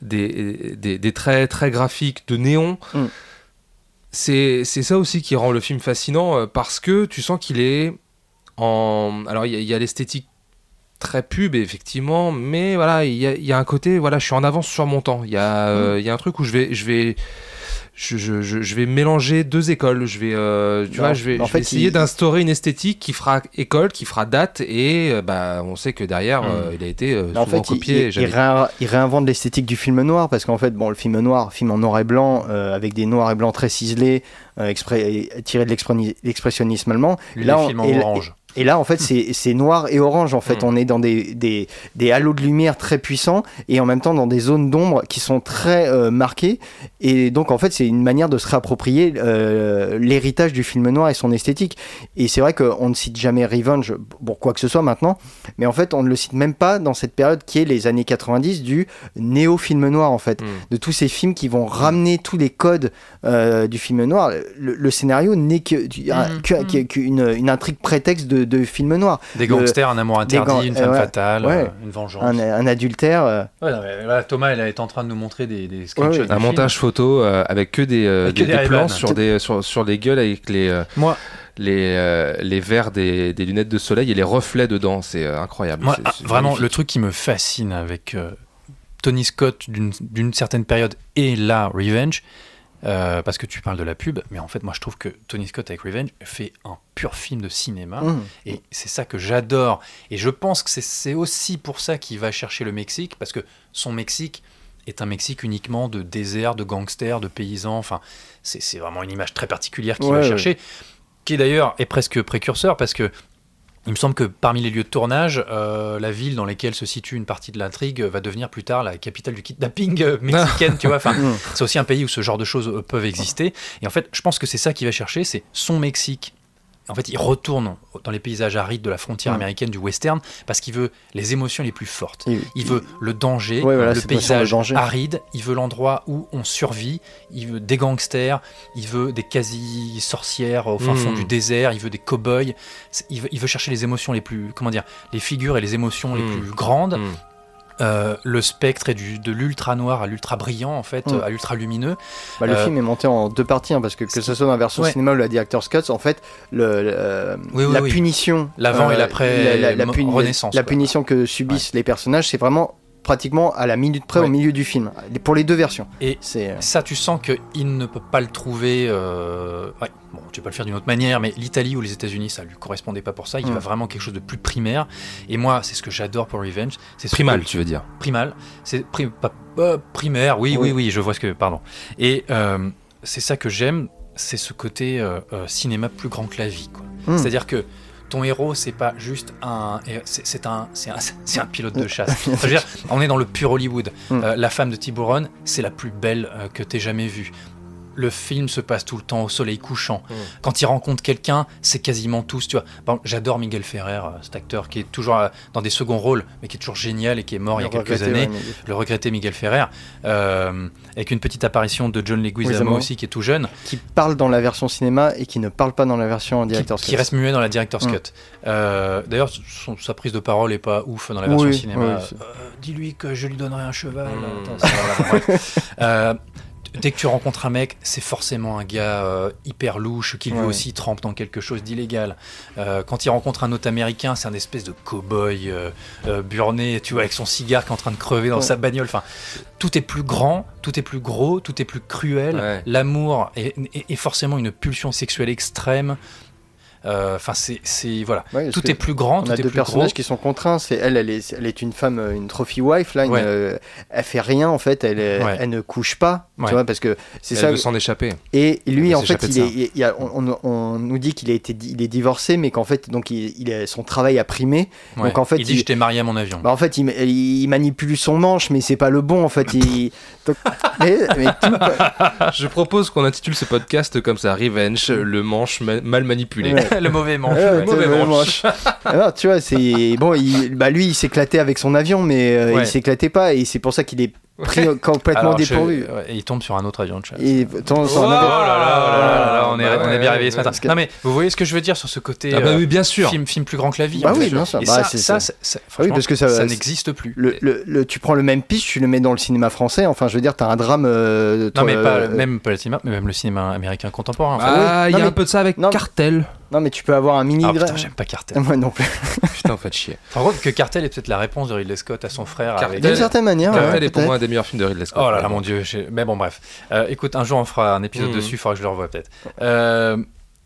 des, des, des traits très graphiques de néon. Mm. C'est ça aussi qui rend le film fascinant euh, parce que tu sens qu'il est en. Alors il y a- il y a, l'esthétique très pub effectivement, mais voilà il y a, il y a un côté voilà je suis en avance sur mon temps. Il y a euh, y a un truc où je vais je vais je, je, je- je vais mélanger deux écoles. Je vais, euh, tu Non, vois, je vais, fait, essayer il- d'instaurer une esthétique qui fera école, qui fera date, et euh, bah, on sait que derrière, Mm. euh, il a été euh, en souvent fait, il, copié. il- et il jamais- réin- il réinvente l'esthétique du film noir parce qu'en fait, bon, le film noir, film en noir et blanc, euh, avec des noirs et blancs très ciselés, euh, exprès- tiré de l'expressionnisme allemand. Lui, Là, on- films en et- orange. Et là, en fait, c'est noir et orange. En fait, Mm. on est dans des, des, des halos de lumière très puissants et en même temps dans des zones d'ombre qui sont très euh, marquées. Et donc, en fait, c'est une manière de se réapproprier euh, l'héritage du film noir et son esthétique. Et c'est vrai qu'on ne cite jamais Revenge pour quoi que ce soit maintenant, mais en fait, on ne le cite même pas dans cette période qui est les années 90 du néo-film noir, en fait. Mm. De tous ces films qui vont ramener tous les codes euh, du film noir. Le, le scénario n'est que- qu'une une intrigue prétexte de, de film noir. Des Le- gangsters, un amour interdit, gang- une femme ouais. fatale, Ouais. euh, une vengeance. Un, un adultère. euh, Ouais, non, mais voilà, Thomas, elle est en train de nous montrer des, des screenshots. Ouais, ouais. du Un montage photo euh, avec que des, euh, Avec que des, des des Ray-Ban. plans sur, des, sur, sur les gueules avec les, euh, Moi, les, euh, les verres des, des lunettes de soleil et les reflets dedans. C'est euh, incroyable. Moi, ah, vraiment, magnifique. le truc qui me fascine avec euh, Tony Scott d'une d'une certaine période et là, Revenge, euh, parce que tu parles de la pub, mais en fait, moi, je trouve que Tony Scott avec Revenge fait un pur film de cinéma. hum. Et c'est ça que j'adore. Et je pense que c'est- aussi pour ça qu'il va chercher le Mexique, parce que son Mexique est un Mexique uniquement de désert, de gangsters, de paysans. Enfin, c'est vraiment une image très particulière qu'il Ouais, va ouais. chercher, qui d'ailleurs est presque précurseur, parce que il me semble que parmi les lieux de tournage, euh, la ville dans laquelle se situe une partie de l'intrigue va devenir plus tard la capitale du kidnapping euh, mexicaine, tu vois. Enfin, Mm. c'est aussi un pays où ce genre de choses euh, peuvent exister. Et en fait, je pense que c'est ça qu'il va chercher, c'est son Mexique. En fait, il retourne dans les paysages arides de la frontière américaine du western parce qu'il veut les émotions les plus fortes. Il- Il veut le danger, Ouais, voilà, le paysage danger. aride, il veut l'endroit où on survit, il veut des gangsters, il veut des quasi-sorcières au fin fond du désert, il veut des cow-boys, il veut, il veut chercher les émotions les plus, comment dire, les figures et les émotions les Mm. plus grandes. Mm. Euh, le spectre est du, de l'ultra noir à l'ultra brillant, en fait, Mm. euh, à l'ultra lumineux. Bah, le Euh, film est monté en deux parties, hein, parce que que ce soit dans la version Ouais. cinéma ou la director's cut, en fait, le, le- euh, Oui, oui, la oui. punition, euh, L'avant et l'après la, la- la mo- puni- Renaissance, la quoi. punition que subissent les personnages, c'est vraiment pratiquement à la minute près Ouais. au milieu du film, pour les deux versions. Et C'est euh, Ça, tu sens qu'il ne peut pas le trouver. euh, Ouais, bon, tu peux pas le faire d'une autre manière, mais l'Italie ou les États-Unis, ça lui correspondait pas pour ça. Il Mm. va vraiment quelque chose de plus primaire. Et moi, c'est ce que j'adore pour Revenge. C'est ce Primal, que- tu veux dire. primal. C'est euh, primaire, oui, oui, Oui. oui, je vois ce que. Pardon. Et euh, c'est ça que j'aime, c'est ce côté euh, euh, cinéma plus grand que la vie. quoi. Mm. C'est-à-dire que ton héros, c'est pas juste un. C'est un, c'est un, pilote de chasse. Enfin, je veux dire, on est dans le pur Hollywood. Mm. Euh, la femme de Tiburon, c'est la plus belle euh, que t'aies jamais vue. Le film se passe tout le temps au soleil couchant. Mm. Quand il rencontre quelqu'un, c'est quasiment tous. Tu vois, j'adore Miguel Ferrer, euh, cet acteur qui est toujours euh, dans des seconds rôles, mais qui est toujours génial et qui est mort il y a quelques années ouais, le regretté Miguel Ferrer, euh, avec une petite apparition de John Leguizamo aussi, qui est tout jeune, qui parle dans la version cinéma et qui ne parle pas dans la version qui, director's qui cut. reste muet dans la director's Mm. cut. Euh, D'ailleurs, sa prise de parole est pas ouf dans la version Oui, cinéma. oui, Euh, Dis-lui que je lui donnerai un cheval. Mm. Attends, voilà. Euh, Dès que tu rencontres un mec, c'est forcément un gars euh, hyper louche qui lui Ouais. aussi trempe dans quelque chose d'illégal. Euh, quand il rencontre un autre américain, c'est un espèce de cow-boy euh, euh, burné, tu vois, avec son cigare qui est en train de crever dans Ouais. sa bagnole. Enfin, tout est plus grand, tout est plus gros, tout est plus cruel. Ouais. L'amour est, est- est forcément une pulsion sexuelle extrême. Euh, Enfin, c'est, c'est voilà, Ouais, tout est plus grand, On tout a est deux plus gros. personnages qui sont contraints. C'est elle, elle est, elle est une femme, euh, une trophy wife là. une, Ouais. euh, elle fait rien en fait. Elle, est- Ouais. elle ne couche pas. Ouais. Tu vois parce que c'est Elle ça. veut s'en échapper. Et lui, en fait, il est, il a- on, on- on nous dit qu'il a été, il est divorcé, mais qu'en fait, donc il, il a- son travail a primé. Ouais. Donc en fait, il dit t'ai marié à mon avion. Bah, en fait, il, il manipule son manche, mais c'est pas le bon. En fait, il. donc- mais, mais tout- Je propose qu'on intitule ce podcast comme ça Revenge, le manche ma- mal manipulé. Le mauvais manche. Ouais, le manche. Alors, tu vois, c'est bon. Il, bah lui, il s'éclatait avec son avion, mais euh, il s'éclaitait pas, et c'est pour ça qu'il est pris complètement Alors, je- dépourvu. ouais, et il tombe sur un autre avion de chasse. Et Oh son là avion- Oh là là, on est, Bah on est ouais, bien réveillé ce matin. que- Non mais vous voyez ce que je veux dire sur ce côté Ah bah euh, oui, bien sûr. film, film plus grand que la vie. Bah oui, bien sûr. Et Bah, ça, c'est- ça, franchement, parce que ça- ça n'existe plus. Le, le- le- tu prends le même pitch, tu le mets dans le cinéma français. Enfin, je veux dire, t'as un drame. euh, Non mais pas, euh, même pas le cinéma, mais même le cinéma américain contemporain. Enfin, Ah, il y a un peu de ça avec Cartel. Non, mais tu peux avoir un mini ah putain, j'aime pas Cartel. Moi non plus. Putain, en fait chier. Par contre, que Cartel est peut-être la réponse de Ridley Scott à son frère. D'une certaine manière. Cartel est pour moi un des meilleurs films de Ridley Scott. Oh là là, mon dieu. Mais bon, bref. Euh, écoute, un jour on fera un épisode Mhm. dessus, il faudra que je le revoie peut-être. Euh,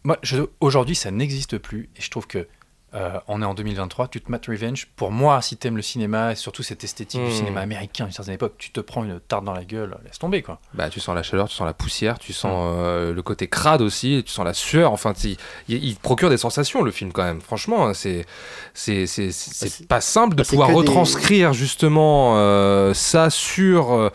moi, aujourd'hui, ça n'existe plus et je trouve que euh, on est en 2023, tu te mates Revenge. Pour moi, si t'aimes le cinéma, et surtout cette esthétique du Mm. cinéma américain d'une certaine époque, tu te prends une tarte dans la gueule, laisse tomber quoi. Bah, tu sens la chaleur, tu sens la poussière, tu sens euh, le côté crade aussi, tu sens la sueur. Enfin, il, procure des sensations, le film, quand même. Franchement, hein, c'est c'est pas simple de bah, pouvoir des- retranscrire justement euh, ça sur, euh,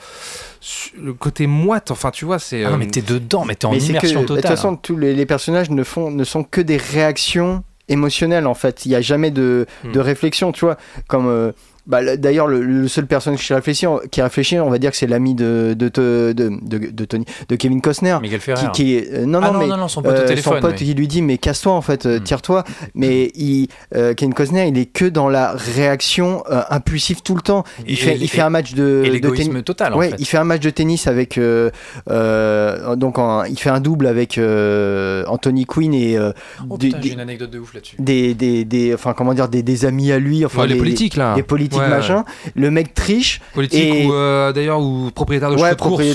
le côté moite. Enfin, tu vois, c'est. Ah non, mais t'es dedans, mais t'es en Mais c'est que, immersion de toute totale. façon, tous les, les personnages ne, font, ne sont que des réactions émotionnelles en fait. Il n'y a jamais de, Hmm. de réflexion, tu vois. Comme. Bah, D'ailleurs, le, le seul personnage qui réfléchit, qui réfléchit, on va dire que c'est l'ami de, de, de, de, de- Tony, de Kevin Costner. Miguel Qui, Ferrer. qui est, euh, non, Ah non, mais non, non, son pote euh, au téléphone. son pote oui. qui lui dit mais casse-toi en fait, Mm. tire-toi. Mais il, euh, Kevin Costner, il est que dans la réaction euh, impulsive tout le temps. Il, Et- fait, et- il fait un match de, Et l'égoïsme tennis. total en Ouais, fait. il fait un match de tennis avec euh, donc en- il fait un double avec Anthony Quinn et Oh j'ai une anecdote de ouf là-dessus. des, des- des- enfin comment dire des, des amis à lui enfin ouais, les des- politiques, là. des politiques Ouais, machin le mec triche Politique Et- ou euh, d'ailleurs ou propriétaire de ouais de course. ouais,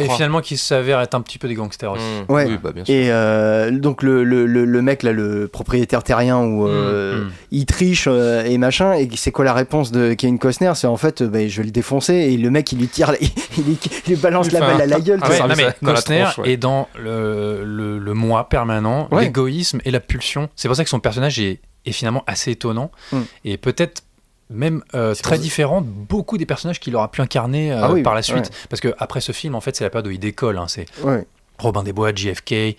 et crois. finalement qui s'avère être un petit peu des gangsters aussi. Mmh. Ouais. Oui, bah, bien sûr. et euh, donc le, le, le, le mec là le propriétaire terrien où euh, Mm. il triche euh, et machin et c'est quoi la réponse de Kevin Costner? C'est en fait euh, bah, je vais le défoncer et le mec il lui tire il, lui- il lui balance la balle à la gueule Ah tu ouais, vois. non, ça mais dans la Costner tronche, est dans le, le, le moi permanent, Ouais. l'égoïsme et la pulsion. C'est pour ça que son personnage est, est finalement assez étonnant Mm. et peut-être même euh, très pour- différent de beaucoup des personnages qu'il aura pu incarner euh, Ah oui, par la suite. ouais. Parce que après ce film, en fait, c'est la période où il décolle. hein. C'est Ouais. Robin des Bois, JFK,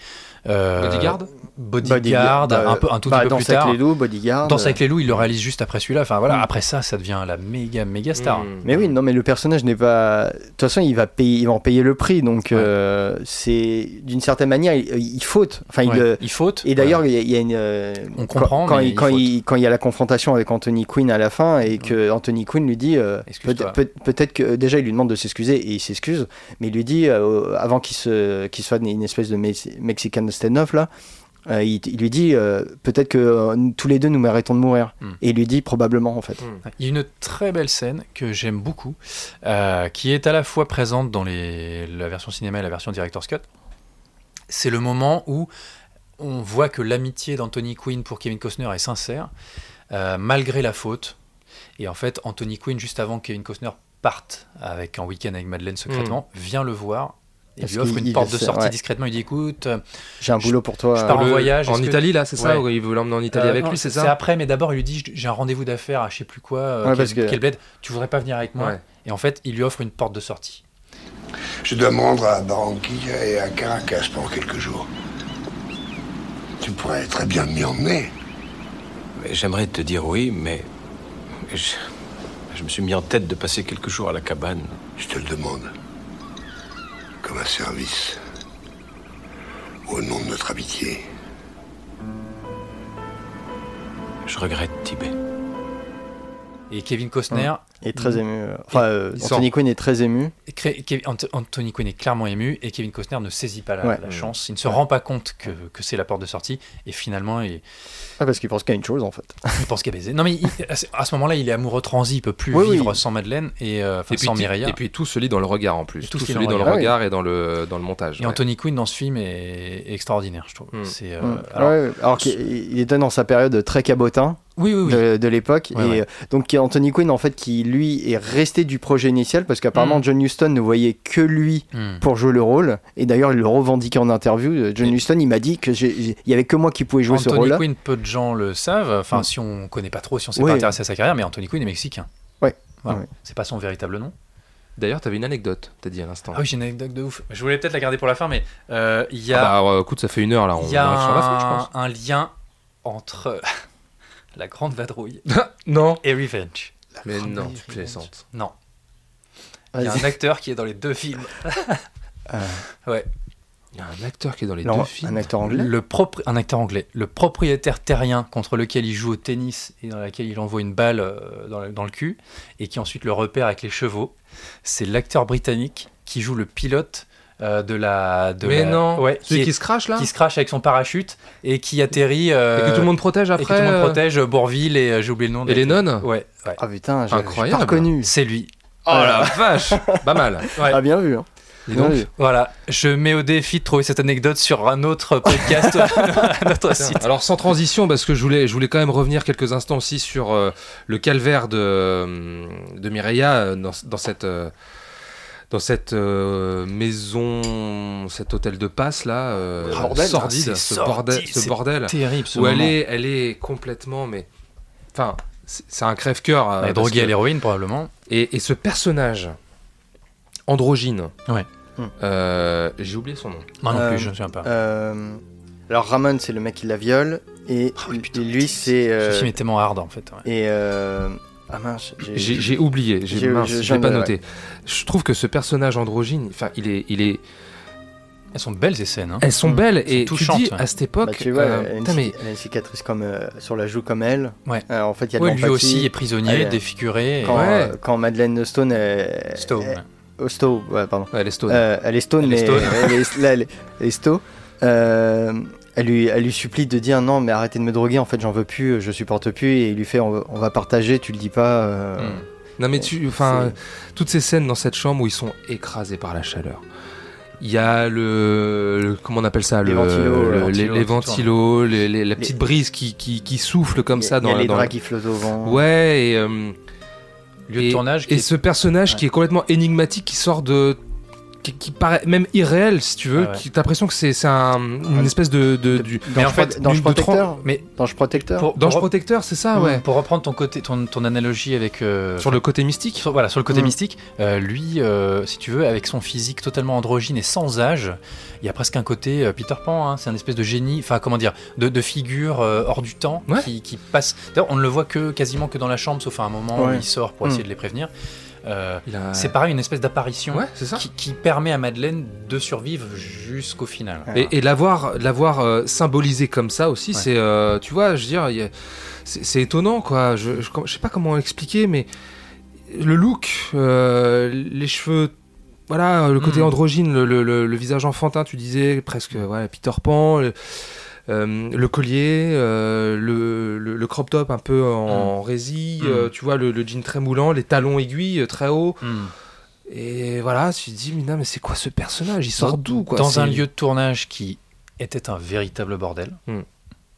euh, Bodyguard Bodyguard, bah, un, peu, un tout bah, petit peu Danse plus tard. avec les loups Bodyguard Danse euh, avec les loups, il le réalise juste après celui-là. Enfin voilà, Mm. après ça, ça devient la méga méga star. Mmh. Mais oui, non, mais le personnage n'est pas. De toute façon, il va payer, il va en payer le prix. Donc, Ouais. euh, c'est d'une certaine manière, il, il faute. Enfin, il, Ouais. euh, Il faute. Et d'ailleurs, il y a- il y a une. euh, On comprend, quand, mais il, il quand, faute. il, quand il y a la confrontation avec Anthony Quinn à la fin et que Anthony Quinn lui dit, euh, Excuse-toi. peut- peut- peut-être que déjà il lui demande de s'excuser et il s'excuse, mais il lui dit euh, avant qu'il se, qu'il soit une espèce de Mex- Mexican stand-off là. euh, il, il lui dit euh, peut-être que euh, tous les deux nous méritons de mourir. Hmm. Et il lui dit probablement en fait. Il y a une très belle scène que j'aime beaucoup, qui est à la fois présente dans les, la version cinéma et la version Director's Cut. C'est le moment où on voit que l'amitié d'Anthony Quinn pour Kevin Costner est sincère, malgré la faute. Et en fait, Anthony Quinn, juste avant que Kevin Costner parte avec un week-end avec Madeleine secrètement, vient le voir et Parce lui offre une il porte de sortie ouais. discrètement. Il dit écoute, euh, J'ai un boulot pour toi. je pars en voyage, En Italie, là, c'est ça Ouais. Il veut l'emmener en Italie Euh, avec non, lui, c'est C'est ça après, mais d'abord, il lui dit J'ai un rendez-vous d'affaires à je sais plus quoi, euh, Ouais, quel, parce que- quel bled, tu voudrais pas venir avec moi Ouais. Et en fait, il lui offre une porte de sortie. Je dois me rendre à Barranquilla et à Caracas pendant quelques jours. Tu pourrais très bien m'y emmener. J'aimerais te dire oui, mais je, je me suis mis en tête de passer quelques jours à la cabane. Je te le demande. Comme un service. Au nom de notre amitié. Je regrette Tibet. Et Kevin Costner, est très ému. euh, Enfin, euh, Anthony Quinn est très ému. cré- Kev- Ant- Anthony Quinn est clairement ému et Kevin Costner ne saisit pas la, Ouais. la chance. Il ne se rend pas compte que, que c'est la porte de sortie et finalement, il, Ah, parce qu'il pense qu'il y a une chose en fait. il pense qu'il a baisé. Non, mais il- à ce- moment-là, il est amoureux transi, il peut plus Oui, vivre oui. sans Madeleine et, euh, Et puis, sans Mireia. et puis tout se lit dans le regard en plus. Et Tout, tout se se lit dans le le regard. regard et dans le, dans le montage. Et ouais. Anthony Quinn dans ce film est extraordinaire, je trouve. Mm. C'est, euh, Mm. alors- Ouais, ouais. alors qu'il il était dans sa période très cabotin oui, oui, oui. de, de l'époque. Ouais, et ouais. euh, donc Anthony Quinn, en fait, qui lui est resté du projet initial parce qu'apparemment Mm. John Huston ne voyait que lui Mm. pour jouer le rôle. Et d'ailleurs, il le revendiquait en interview. Euh, John Et- Huston, il m'a dit que il y avait que moi qui pouvais jouer ce Anthony rôle-là. Quinn, peu de gens le savent. Enfin, Mm. si on connaît pas trop, si on s'est pas intéressé à sa carrière, mais Anthony Quinn est mexicain. Ouais. Voilà. Ouais. C'est pas son véritable nom. D'ailleurs, t'avais une anecdote, t'as dit à l'instant. Ah oui, j'ai une anecdote de ouf. Je voulais peut-être la garder pour la fin, mais euh, il y Ah a, bah, alors, écoute, ça fait une heure là, on il y a arrive sur la fin, je pense. un, un lien entre la grande vadrouille Non. et Revenge. Mais grande non, tu plaisante. Non. Il y a un acteur qui est dans les deux films. Euh, Ouais. Il y a un acteur qui est dans les non, deux films. un acteur anglais. Le propri- un acteur anglais. Le propriétaire terrien contre lequel il joue au tennis et dans lequel il envoie une balle euh, dans, le, dans le cul et qui ensuite le repère avec les chevaux, c'est l'acteur britannique qui joue le pilote euh, de la. De Mais la- non, ouais, celui qui, qui est- se crache là qui se crache avec son parachute et qui atterrit. euh, Et que tout le monde protège et après que tout le monde euh, protège Bourville et j'ai oublié le nom. Et les nonnes Ouais, ouais. Ah putain, j'ai pas reconnu. C'est lui. Oh la vache Pas mal. Ouais. Ah bien vu. hein. Et donc, Ouais. Voilà, je mets au défi de trouver cette anecdote sur un autre podcast, un autre Tiens, site. Alors sans transition, parce que je voulais, je voulais quand même revenir quelques instants aussi sur euh, le calvaire de, de Mireia dans, dans cette, euh, dans cette euh, maison, cet hôtel de passe là, euh, Bordel. sordide, ce, bordel, ce bordel, Terrible ce où elle est, elle est complètement, mais, enfin, c'est un crève-cœur. euh, Elle est droguée que- à l'héroïne probablement. et, et ce personnage androgyne, Ouais. Hmm. euh, j'ai oublié son nom. Moi non Euh, plus, je ne sais pas. Euh, alors Ramon, c'est le mec qui la viole. Et, Ah oui, putain, et lui, c'est. euh, Ce film est tellement hard en fait. ouais. et. Euh, ah mince, j'ai. Oublié, j'ai pas noté. Je trouve que ce personnage androgyne, enfin, il est, il est, Elles sont belles ces scènes. hein. elles sont Mm. belles Elles et sont tu touchantes, dis ouais. à cette époque, Bah, tu vois, euh, elle, a mais elle a une cicatrice comme euh, sur la joue comme elle. Ouais. Euh, en fait, il y a de Ouais, lui aussi est prisonnier, Elle- défiguré. Quand, Ouais. euh, quand Madeleine Stone est. Stone. est- oh, Stowe, ouais, pardon. Ouais, elle est stone. Euh, elle est Stone, Elle est mais Stone. elle est, là, elle lui, elle lui supplie de dire non, mais arrêtez de me droguer, en fait, j'en veux plus, je supporte plus. Et il lui fait on, va- on va partager, tu le dis pas. euh, Mm. Non mais tu, enfin, toutes ces scènes dans cette chambre où ils sont écrasés par la chaleur. Il y a le, le- comment on appelle ça, Les le, ventilos, le- les les, ventilos, les tout ventilos, les- les- la petite Les- brise qui, qui, qui souffle comme il y a- ça il y dans a les dans draps la- qui flottent au vent. Ouais et euh, Lieu et, de tournage et est- ce personnage qui est complètement énigmatique, qui sort de qui, qui paraît même irréel si tu veux, Ah ouais. qui t'as l'impression que c'est c'est un, une espèce de, de, du Mais Dans en fait, Dange de protecteur? Mais Dange protecteur? pour, Dange protecteur, c'est ça, Mm. ouais. pour reprendre ton côté, ton, ton analogie avec euh, Sur le côté mystique? Sur- voilà, sur le côté Mm. mystique, euh, lui, euh, si tu veux, avec son physique totalement androgyne et sans âge, il y a presque un côté euh, Peter Pan, hein, c'est un espèce de génie, enfin comment dire, de, de figure euh, hors du temps Ouais. qui, qui passe. D'ailleurs, on ne le voit que quasiment que dans la chambre, sauf à un moment où il sort pour Mm. essayer de les prévenir. Euh, a- C'est pareil, une espèce d'apparition Ouais, c'est ça. qui, qui permet à Madeleine de survivre jusqu'au final. Ouais. Et, et l'avoir, l'avoir euh, symbolisé comme ça aussi, Ouais. c'est, euh, tu vois, je veux dire, c'est, c'est étonnant, quoi. Je, je, je sais pas comment expliquer, mais le look, euh, les cheveux, voilà, le côté Mm. androgyne, le, le- le- le visage enfantin, tu disais, presque, voilà, Peter Pan, le, euh, le collier, euh, le, le, le crop top un peu en résille, Mm. euh, tu vois, le, le jean très moulant, les talons aiguilles très hauts. Hmm. Et voilà, tu te dis, mais non, mais c'est quoi ce personnage? Il sort d'où, quoi? Dans un lieu de tournage qui était un véritable bordel. Hmm.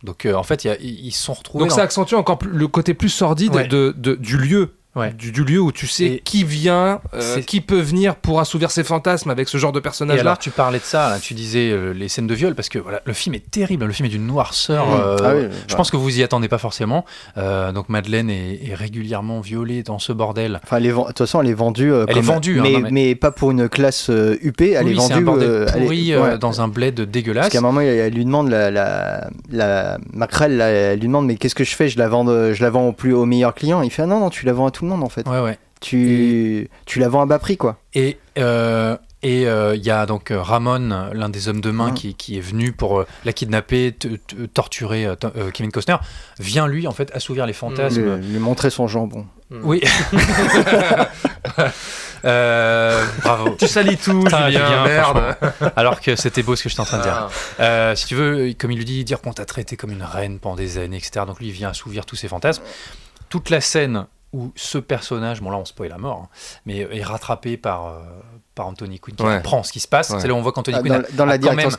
Donc euh, en fait, ils se sont retrouvés. Donc ça accentue encore plus, le côté plus sordide Ouais. de, de- du lieu. Ouais. Du, du lieu où tu sais Et- qui vient, euh, qui peut venir pour assouvir ses fantasmes avec ce genre de Et personnage-là. alors tu parlais de ça, là, tu disais euh, les scènes de viol, parce que voilà, le film est terrible, le film est d'une noirceur. Mmh. euh, Ah oui, je pense que vous y attendez pas forcément. Euh, donc Madeleine est, est régulièrement violée dans ce bordel. Enfin, elle est ven- de toute façon, elle est vendue. euh, Elle comme- est vendue, hein, mais, non, mais- mais pas pour une classe euh, UP. Elle oui, est vendue. c'est un bordel euh, elle est- euh, ouais. dans un bled Parce dégueulasse. qu'à un moment, elle, elle lui demande la, la, la Macrel, elle lui demande mais qu'est-ce que je fais? Je la vends, je la vends au plus au meilleur client. Il fait ah non non, tu la vends à tout le monde en fait. Ouais, ouais. Tu, tu la vends à bas prix quoi. Et euh, et euh, il y a donc euh, Ramon, l'un des hommes de main, Mhm. qui, qui est venu pour euh, la kidnapper, torturer euh, euh, Kevin Costner. Vient lui en fait assouvir les fantasmes. Lui, lui montrer son jambon. Oui. Euh, bravo. Tu salis tout, Julien, Julien, merde. Alors que c'était beau ce que j'étais en train de dire. Ah. Euh, si tu veux, comme il lui dit, dire qu'on t'a traité comme une reine pendant des années, etc. Donc lui, il vient assouvir tous ses fantasmes. Toute la scène où ce personnage, bon là on spoil la mort, hein, mais est rattrapé par, euh, par Anthony Quinn qui Ouais. comprend ce qui se passe. Ouais. C'est là où on voit qu'Anthony Ah, Quinn dans, a, dans la a quand même,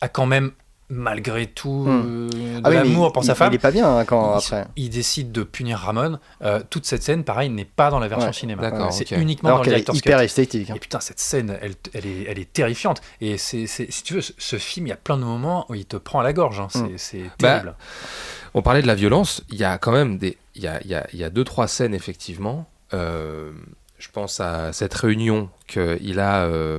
a quand même, malgré tout, Hmm. euh, de Ah oui, mais l'amour il- pour sa femme. Il est pas bien hein, quand il, après. il décide de punir Ramon. Euh, toute cette scène, pareil, n'est pas dans la version Ouais, cinéma. d'accord, C'est ok. uniquement Alors dans le director's hyper cut. esthétique. hein. Et putain, cette scène, elle, elle, est, elle est terrifiante. Et c'est, c'est- si tu veux, ce, ce film, il y a plein de moments où il te prend à la gorge. hein. C'est, Mm. c'est Bah, terrible. On parlait de la violence, il y a quand même des, il y a, il y a- il y a deux trois scènes effectivement. Euh, je pense à cette réunion qu'il a, euh,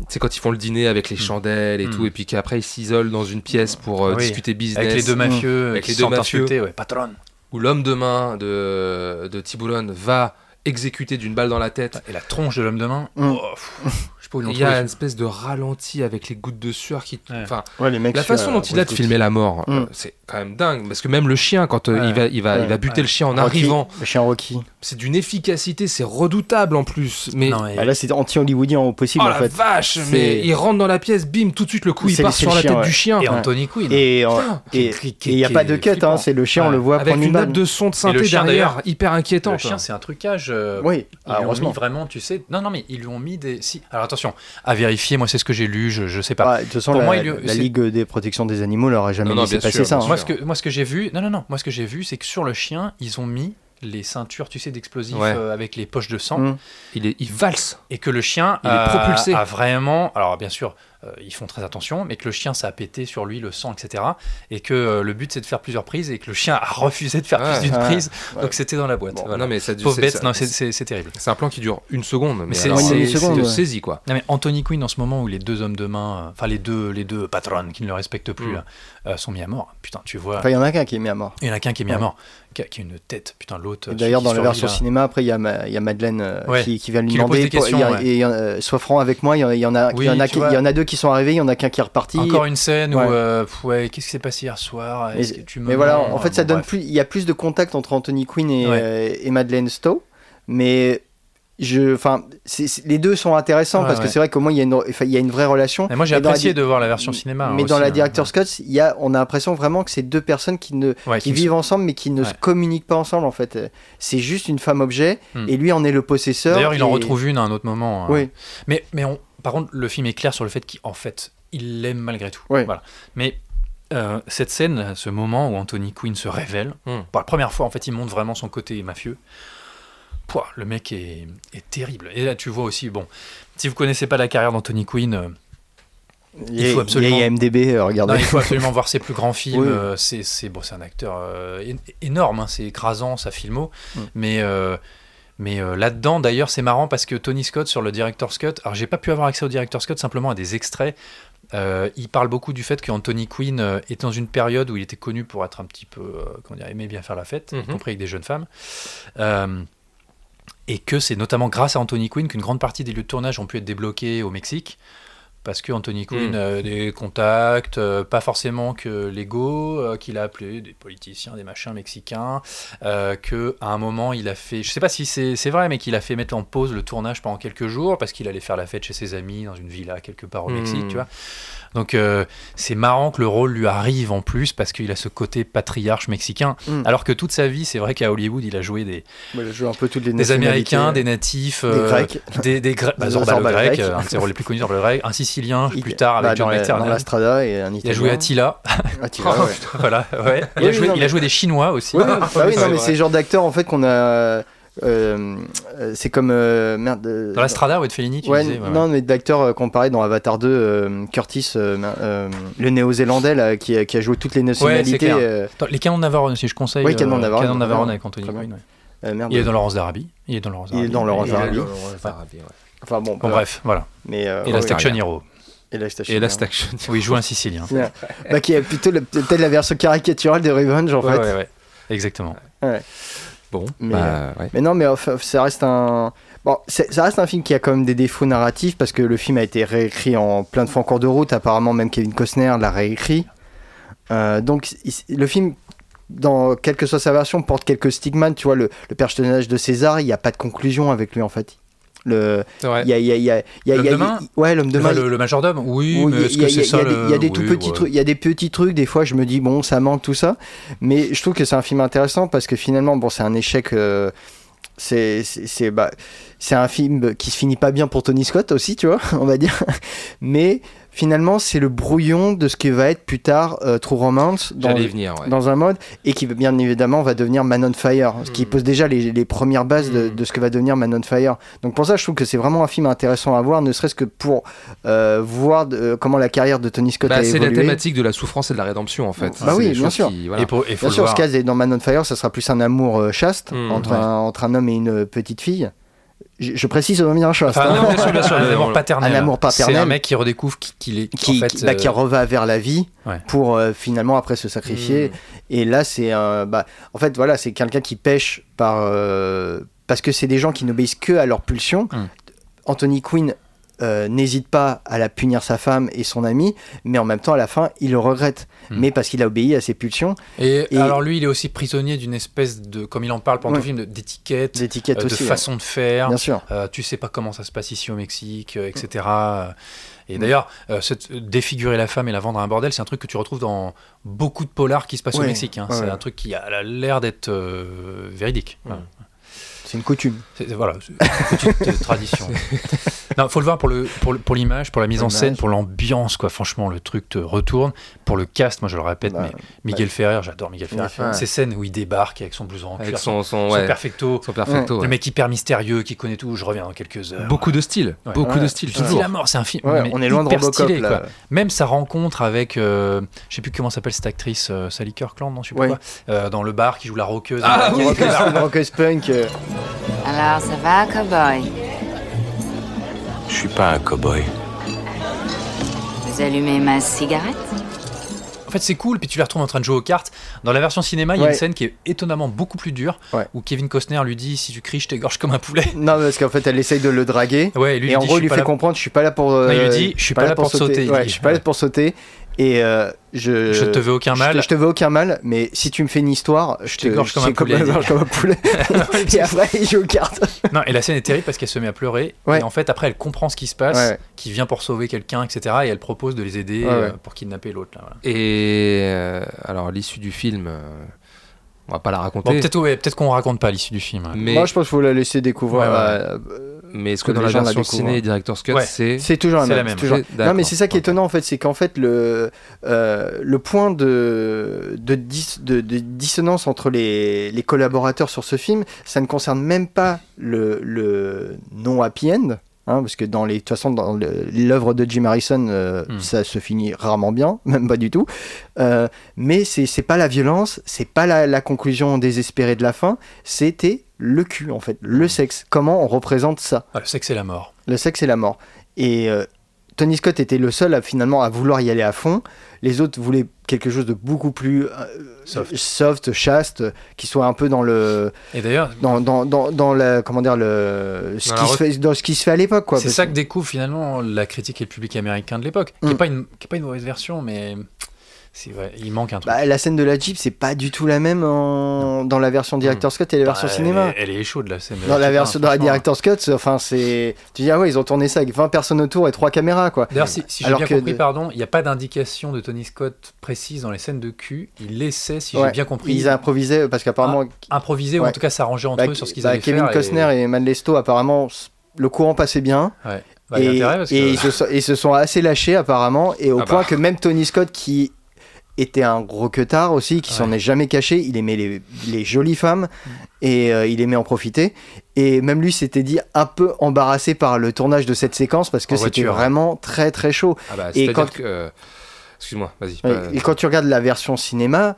tu sais quand ils font le dîner avec les chandelles et Mm. tout, et puis qu'après ils s'isolent dans une pièce pour euh, Oui, discuter business. Avec les deux mafieux Avec qui les deux sont mafieux. insultés. Ouais, patron. où l'homme de main de, de va exécuter d'une balle dans la tête. Et la tronche de l'homme de main. Mm. oh, pff, je sais pas où ils l'ont Il y a une espèce de ralenti avec les gouttes de sueur qui. Ouais. Enfin, Ouais, les mecs. la façon dont il a de filmer la mort, Mm. euh, c'est quand même dingue. Parce que même le chien, quand euh, Ouais. il, va, il, va, Ouais. il va buter Ouais. le chien en Rocky, arrivant, Le chien Rocky. c'est d'une efficacité, c'est redoutable en plus. Mais Non, Ah, là, c'est anti-hollywoodien au possible oh en la fait. vache C'est- Mais il rentre dans la pièce, bim, tout de suite le coup il part sur la tête du chien. Et Anthony Quinn. Et qui- il n'y a pas de cut, hein, c'est le chien, on le voit Avec prendre une une nappe balle. de son de synthé derrière, d'ailleurs, hyper inquiétante. Le chien, c'est un trucage euh, Oui, ils ah, lui ont heureusement. mis vraiment, tu sais. Non, non, mais ils lui ont mis des. Si. Alors attention, à vérifier. Moi, c'est ce que j'ai lu. Je, je sais pas. Bah, de toute façon, Pour la, moi, la Ligue des protections des animaux leur a jamais Non, non, laissé passer sûr, ça. hein. Moi, ce que, moi, ce que j'ai vu, non, non, non, moi, ce que j'ai vu, c'est que sur le chien, ils ont mis les ceintures, tu sais, d'explosifs Ouais. euh, avec les poches de sang, Mm. Il, est, il valse. et que le chien Il est propulsé. a vraiment, alors bien sûr, ils font très attention, mais que le chien, ça a pété sur lui le sang, etc. Et que euh, le but, c'est de faire plusieurs prises, et que le chien a refusé de faire Ouais. plus d'une Ouais. prise, Ouais. donc c'était dans la boîte. Bon, voilà. Non, mais ça, Pauvre c'est- bête, terrible. C'est un plan qui dure une seconde, mais c'est- alors, c'est- c'est une seconde, de ouais. saisie quoi. Non, mais Anthony Quinn, en ce moment où les deux hommes de main, euh, enfin les deux, les deux patrons qui ne le respectent plus, Mm. là, euh, sont mis à mort. Putain, tu vois, Enfin, il y en a qu'un qui est mis à mort. il y en a qu'un qui est mis à mort, qui a, qui a une tête, putain, l'autre. Euh, D'ailleurs, dans la version cinéma, après, il y, a y a Madeleine euh, Ouais. qui, qui vient lui Qui lui pose demander des questions, il y a- ouais. et, euh, sois franc avec moi. Il y en a- il y en a, Oui, il y en a, tu qui- qui sont arrivés, il y en a qu'un qui est reparti. Encore une scène Ouais. où, euh, ouais, qu'est-ce qui s'est passé hier soir Mais, Est-ce que tu me mais voilà, en fait, ça Bon, donne bref. plus. Il y a plus de contact entre Anthony Quinn et, Ouais. euh, et Madeleine Stowe, mais je, enfin, les deux sont intéressants Ouais, parce que c'est vrai qu'au moins il y, a une, enfin, il y a une vraie relation. Et moi, j'ai la apprécié de voir la version cinéma. mais aussi, dans la hein. director's cut, il y a, on a l'impression vraiment que c'est deux personnes qui ne Ouais, qui vivent ensemble mais qui ne se communiquent pas ensemble en fait. C'est juste une femme objet Hmm. et lui en est le possesseur. D'ailleurs, il en et- retrouve une à un autre moment. hein. Oui. Mais, mais on, par contre, le film est clair sur le fait qu'en fait, il l'aime malgré tout. Voilà. Mais euh, cette scène, ce moment où Anthony Quinn se révèle, Hmm. pour la première fois, en fait, il montre vraiment son côté mafieux. Pouah, le mec est, est terrible. Et là, tu vois aussi, bon, si vous connaissez pas la carrière d'Anthony Quinn, euh, Il, y faut absolument- Il y a MDB, euh, regardez. non, il faut absolument voir ses plus grands films. Oui. euh, c'est c'est bon, c'est un acteur énorme, hein, c'est écrasant, sa filmo. Mm. Mais mais euh, là-dedans, d'ailleurs, c'est marrant parce que Tony Scott sur le director's cut. Alors, j'ai pas pu avoir accès au director's cut simplement à des extraits. euh, il parle beaucoup du fait qu'Anthony Quinn euh, est dans une période où il était connu pour être un petit peu, comment dire, aimé bien faire la fête, y Mhm. compris avec des jeunes femmes. Et que c'est notamment grâce à Anthony Quinn qu'une grande partie des lieux de tournage ont pu être débloqués au Mexique. Parce que Anthony Quinn Mm. a des contacts, euh, pas forcément que légaux, euh, qu'il a appelé des politiciens, des machins mexicains, euh, que à un moment il a fait, je sais pas si c'est vrai, mais qu'il a fait mettre en pause le tournage pendant quelques jours parce qu'il allait faire la fête chez ses amis dans une villa quelque part au Mm. Mexique, tu vois. Donc c'est marrant que le rôle lui arrive en plus parce qu'il a ce côté patriarche mexicain, Mm. alors que toute sa vie, c'est vrai qu'à Hollywood, il a joué des, Moi, je joue un peu toutes les des nationalités. Américains, des natifs, Des Grecs. des, des Grecs, bah, Des Zorba le Zorba le grec, grec. un de ses rôles les plus connus, le grec, un Sicilien Il- plus tard avec bah, John dans, la, McTiernan. dans la Strada et un Il a joué Attila, Attila, ouais. voilà, ouais. Il, Oui, a joué, non, il mais- a joué des Chinois aussi. Bah oui, non, Ouais, mais ouais. c'est le genre d'acteur en fait qu'on a. euh, euh, c'est comme euh, merde. euh, Dans la Strada ou de Fellini, tu ouais, disais. ouais, non, mais d'acteurs qu'on parlait dans Avatar 2, euh, Curtis, le néo-zélandais là, qui, a- qui a joué toutes les nationalités. Attends, les Canons de Navarone aussi, je conseille. Oui, Canons de Navarone, Canons de Navarone ouais. avec Anthony. Quinn. Il est dans Laurence d'Arabie. Il est dans Laurence Il est dans Laurence Il est- d'Arabie. Enfin bon, Bon, voilà. bref, voilà. Mais, euh, Et la ouais, Station. Hero, Et la Station Et la où il joue un Sicilien. Bah, qui est plutôt peut-être la version caricaturale de Revenge en Ouais, fait. ouais, ouais. Exactement. Bon, Mais, bah, ouais. Mais non, mais enfin, ça reste un. Bon, ça reste un film qui a quand même des défauts narratifs parce que le film a été réécrit en plein de fois en cours de route. Apparemment, même Kevin Costner l'a réécrit. Euh, donc, il- le film, dans quelle que soit sa version, porte quelques stigmates. Tu vois, le, le personnage de César, il n'y a pas de conclusion avec lui en fait. Le, C'est vrai. il y a, il y a, il y a, il y a- L'homme de main Ouais, l'homme de main. Le, le majordome, oui, Oui, mais il y a- est-ce il y a- que c'est ça des- Il y a des le- tout petits trucs, il y a des petits trucs. Des fois, je me dis bon, ça manque tout ça, mais je trouve que c'est un film intéressant parce que finalement, bon, c'est un échec. euh, c'est c'est bah, c'est un film qui se finit pas bien pour Tony Scott aussi, tu vois, on va dire. Mais finalement, c'est le brouillon de ce qui va être plus tard euh, True Romance dans, J'allais y venir, ouais. dans un mode et qui bien évidemment va devenir Man on Fire, ce qui Mm. pose déjà les, les premières bases de, Mm. de ce que va devenir Man on Fire. Donc pour ça, je trouve que c'est vraiment un film intéressant à voir, ne serait-ce que pour euh, voir de- comment la carrière de Tony Scott Bah, a c'est la évolué. thématique de la souffrance et de la rédemption en fait. Bah oui, bien sûr. qui- voilà. Et pour- et faut Bien sûr. Skaz est dans Man on Fire, ça sera plus un amour euh, chaste Mm, entre, ouais. un, entre un homme et une petite fille. Je, je précise, va bien chaste. Enfin, hein. non, bien sûr, bien sûr, un amour paternel. un amour paternel. C'est un mec qui redécouvre qui- qu'il est. qui, en fait, qui- bah, qui euh, reva vers la vie Ouais. pour euh, finalement après se sacrifier. Mm. Et là, c'est un. Bah, en fait, voilà, c'est quelqu'un qui pêche par. euh, parce que c'est des gens qui n'obéissent que à leur pulsion. Mm. Anthony Quinn euh, n'hésite pas à la punir sa femme et son ami, mais en même temps, à la fin, il le regrette. Mm. Mais parce qu'il a obéi à ses pulsions, Et, Et- alors lui, il est aussi prisonnier d'une espèce de, comme il en parle pendant Ouais. le film, d'étiquette, d'étiquette euh, de aussi. ouais. façon de faire. Bien sûr. Euh, tu sais pas comment ça se passe ici au Mexique, etc. Euh, Et d'ailleurs, euh, défigurer la femme et la vendre à un bordel, c'est un truc que tu retrouves dans beaucoup de polars qui se passent au Mexique. hein. ouais, c'est ouais. un truc qui a l'air d'être euh, véridique. Voilà. C'est une coutume. C'est- Voilà, c'est une tradition. Non, faut le voir pour le pour, le- pour l'image, pour la mise en scène, pour l'ambiance, quoi. Franchement, le truc te retourne. Pour le cast, moi je le répète, Bah, mais Miguel Ferrer, j'adore Miguel Ferrer. Miguel Ferrer. Ces scènes où il débarque avec son blouson en Avec cuir, son, son, son ouais, perfecto, son perfecto. le mec hyper mystérieux qui connaît tout. Je reviens dans quelques heures. Beaucoup de style. Ouais. Beaucoup Ouais. de style. Toujours. la mort, c'est un film. Ouais, mais on est loin de hyper Robocop stylé, là. quoi. Même sa rencontre avec, euh, je sais plus comment s'appelle cette actrice, euh, Sally Kirkland, non, je sais plus Ouais. quoi, euh, dans le bar qui joue la roqueuse. Ah une Rockers punk. euh, Alors, ça va, cowboy? Je suis pas un cow-boy. Vous allumez ma cigarette? En fait, c'est cool, puis tu les retrouves en train de jouer aux cartes. Dans la version cinéma, il y a Ouais. une scène qui est étonnamment beaucoup plus dure, Ouais. où Kevin Costner lui dit Si tu cries, je t'égorge comme un poulet. Non, parce qu'en fait, elle essaye de le draguer. Ouais, et lui, et en dit, gros, il lui fait là- comprendre, je suis pas là pour. euh, Non, il lui dit, je suis pas là pour te sauter, il Ouais, dit. je suis pas là pour sauter. Et euh, je. Je te veux aucun je mal. te- Je te veux aucun mal, mais si tu me fais une histoire, je te t'égorge comme un je t'égorge dit. comme un poulet. et après, il joue aux cartes. Non, et la scène est terrible parce qu'elle se met à pleurer. Ouais. Et en fait, après, elle comprend ce qui se passe, Ouais. qu'il vient pour sauver quelqu'un, etc. Et elle propose de les aider Ouais, euh, pour kidnapper l'autre. voilà. Et euh, alors, l'issue du film, euh, on va pas la raconter. Bon, peut-être ouais, qu'on raconte pas l'issue du film. mais, Moi, je pense qu'il faut la laisser découvrir. Ouais, ouais. euh, mais est-ce que que dans la la version découvrent. ciné et Director's Cut, Ouais. c'est. C'est toujours la C'est la même. même. c'est toujours-. Non, mais c'est ça qui est étonnant en fait, c'est qu'en fait le euh, le point de de, dis- de- de dissonance entre les, les collaborateurs sur ce film, ça ne concerne même pas le, le non happy end. Hein, parce que dans les, de toute façon, dans l'œuvre de Jim Harrison, euh, Hmm. ça se finit rarement bien, même pas du tout. Euh, mais c'est pas la violence, c'est pas la, la conclusion désespérée de la fin, c'était le cul en fait, le sexe. Comment on représente ça Ouais, le sexe et la mort. le sexe et la mort. Et euh, Tony Scott était le seul à finalement à vouloir y aller à fond. Les autres voulaient quelque chose de beaucoup plus euh, Soft. soft, chaste, qui soit un peu dans le Et d'ailleurs, dans, dans, dans, dans la comment dire le ce Dans qui la se fait dans ce qui se fait à l'époque quoi. c'est ça que découvre finalement la critique et le public américain de l'époque. Qui n'est Mm. pas, une- qui est pas une mauvaise version, mais c'est vrai, il manque un truc. Bah, la scène de la Jeep, c'est pas du tout la même en- dans la version Director's Cut et la version Bah, cinéma. Elle, est- elle est chaude la scène. Dans la Jeep, version hein, dans la. Director's Cut, enfin c'est tu dis ah ouais, ils ont tourné ça avec 20 personnes autour et 3 caméras quoi. D'ailleurs, si, si j'ai bien que compris, de- pardon, il n'y a pas d'indication de Tony Scott précise dans les scènes de cul. Il laissait, si Ouais, j'ai bien compris, Ils improvisaient parce qu'apparemment improviser ou en Ouais. tout cas s'arranger entre bah, eux sur ce qu'ils bah, allaient Kevin faire. Costner et, Matt Lesto apparemment le courant passait bien. Ouais. Bah, et, parce et que- ils, se sont, ils se sont assez lâchés apparemment et au Ah point bah. que même Tony Scott qui était un gros queutard aussi qui s'en Ouais. est jamais caché il aimait les, les jolies femmes Mm. et euh, il aimait en profiter et même lui s'était dit un peu embarrassé par le tournage de cette séquence parce que c'était vraiment très très chaud Ah bah, Et quand- que. euh, Excuse-moi, vas-y. Pas- et quand tu regardes la version cinéma,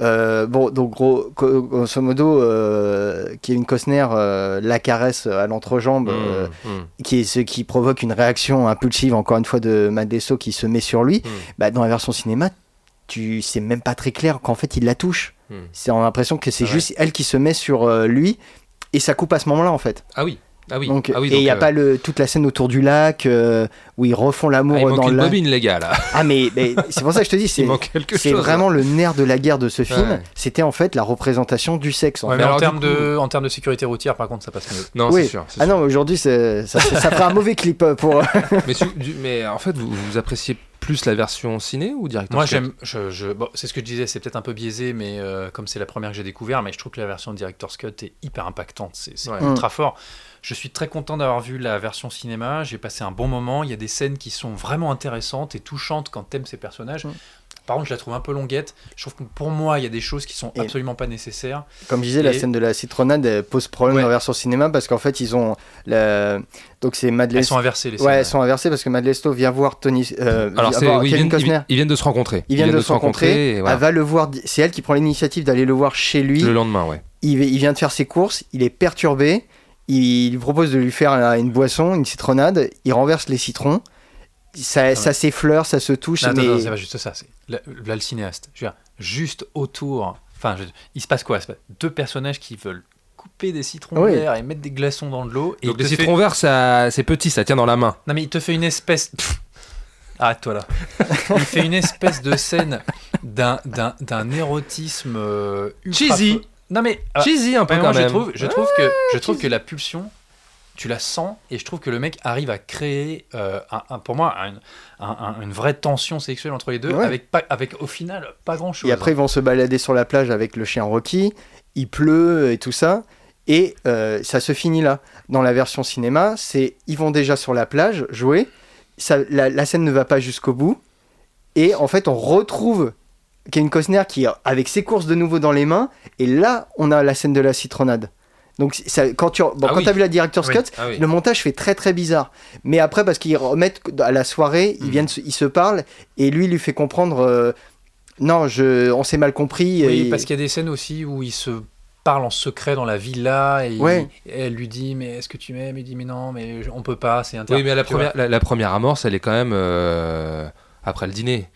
euh, bon, donc gros, grosso modo, euh, Kevin Costner euh, la caresse à l'entrejambe, Mmh, euh, mmh. qui est ce qui provoque une réaction impulsive, encore une fois, de Matt Desso qui se met sur lui. Mm. Bah, dans la version cinéma, tu c'est même pas très clair qu'en fait il la touche. Mm. C'est on a l'impression que c'est Ah ouais. juste elle qui se met sur euh, lui et ça coupe à ce moment-là en fait. Ah oui. Ah oui. Donc, ah oui, et il n'y a donc, pas euh, le, toute la scène autour du lac euh, où ils refont ah, l'amour il manque dans une le lac. bobine, les gars, là. Ah mais, mais c'est pour ça que je te dis, c'est Il c'est vraiment le nerf de la guerre de ce film. Ouais. C'était en fait la représentation du sexe. En Ouais, mais alors, en termes, coup- de, en termes de sécurité routière, par contre, ça passe mieux. Non, Oui. c'est sûr. Ah sûr. non, aujourd'hui ça, ça, un mauvais clip euh, pour. mais, su- du- mais en fait, vous, vous appréciez plus la version ciné ou directement Moi, j'aime. Je, je- bon, c'est ce que je disais, c'est peut-être un peu biaisé, mais euh, comme c'est la première que j'ai découvert, mais je trouve que la version Director's Cut est hyper impactante. C'est c'est Ouais. ultra fort. Je suis très content d'avoir vu la version cinéma. J'ai passé un bon moment. Il y a des scènes qui sont vraiment intéressantes et touchantes quand t'aimes ces personnages. Mm. Par contre, je la trouve un peu longuette. Je trouve que pour moi, il y a des choses qui sont Et- absolument pas nécessaires. Comme je disais, la scène de la citronnade pose problème Ouais. dans la version cinéma parce qu'en fait ils ont la... donc c'est Elles Madeleine. sont inversées, les Ouais, scènes. elles sont inversées parce que Madelesto vient voir Tony. euh, Alors, vient c'est, oui, ils, Kevin viennent, ils, Costner. ils viennent de se rencontrer. Ils viennent de se rencontrer. et voilà. Elle va le voir. C'est elle qui prend l'initiative d'aller le voir chez lui. Le lendemain, ouais. il, il vient de faire ses courses, il est perturbé, il lui propose de lui faire une boisson, une citronnade, il renverse les citrons, ça, ça s'effleure, ça se touche, Non, mais attends, c'est pas juste ça. C'est là, là, le cinéaste. Je veux dire, juste autour. Enfin, je- il se passe quoi? Deux personnages qui veulent couper des citrons Oui. verts et mettre des glaçons dans de l'eau. et Donc fait- citrons verts, ça, c'est petit, ça tient dans la main. Non, mais il te fait une espèce. Arrête-toi là. Il fait une espèce de scène d'un, d'un, d'un érotisme euh, ultra Cheesy. Non mais ah, Cheesy un peu ouais, quand moi, je trouve, je trouve que je trouve que la pulsion, tu la sens et je trouve que le mec arrive à créer, euh, un, un- pour moi, un- un- un- une vraie tension sexuelle entre les deux, Ouais. avec pas, avec au final pas grand chose. et après ils vont se balader sur la plage avec le chien Rocky, il pleut et tout ça, Et euh, ça se finit là. Dans la version cinéma, c'est ils vont déjà sur la plage jouer. Ça, la, la scène ne va pas jusqu'au bout. Et en fait, on retrouve Kevin Costner qui est avec ses courses de nouveau dans les mains. Et là, on a la scène de la citronnade. Donc ça, quand tu bon, Ah quand oui. t'as vu la director's Oui. cut, Ah oui. le montage fait très très bizarre. Mais après parce qu'ils remettent à la soirée, Hmm. ils viennent, se- ils se parlent et lui il lui fait comprendre euh, non, je, on s'est mal compris. Oui, et- parce qu'il y a des scènes aussi où il se parle en secret dans la villa et, il- Ouais. et elle lui dit mais est-ce que tu m'aimes? Il dit mais non mais je- on peut pas c'est interdit. Oui, mais la première, la, la première amorce, elle est quand même euh, après le dîner.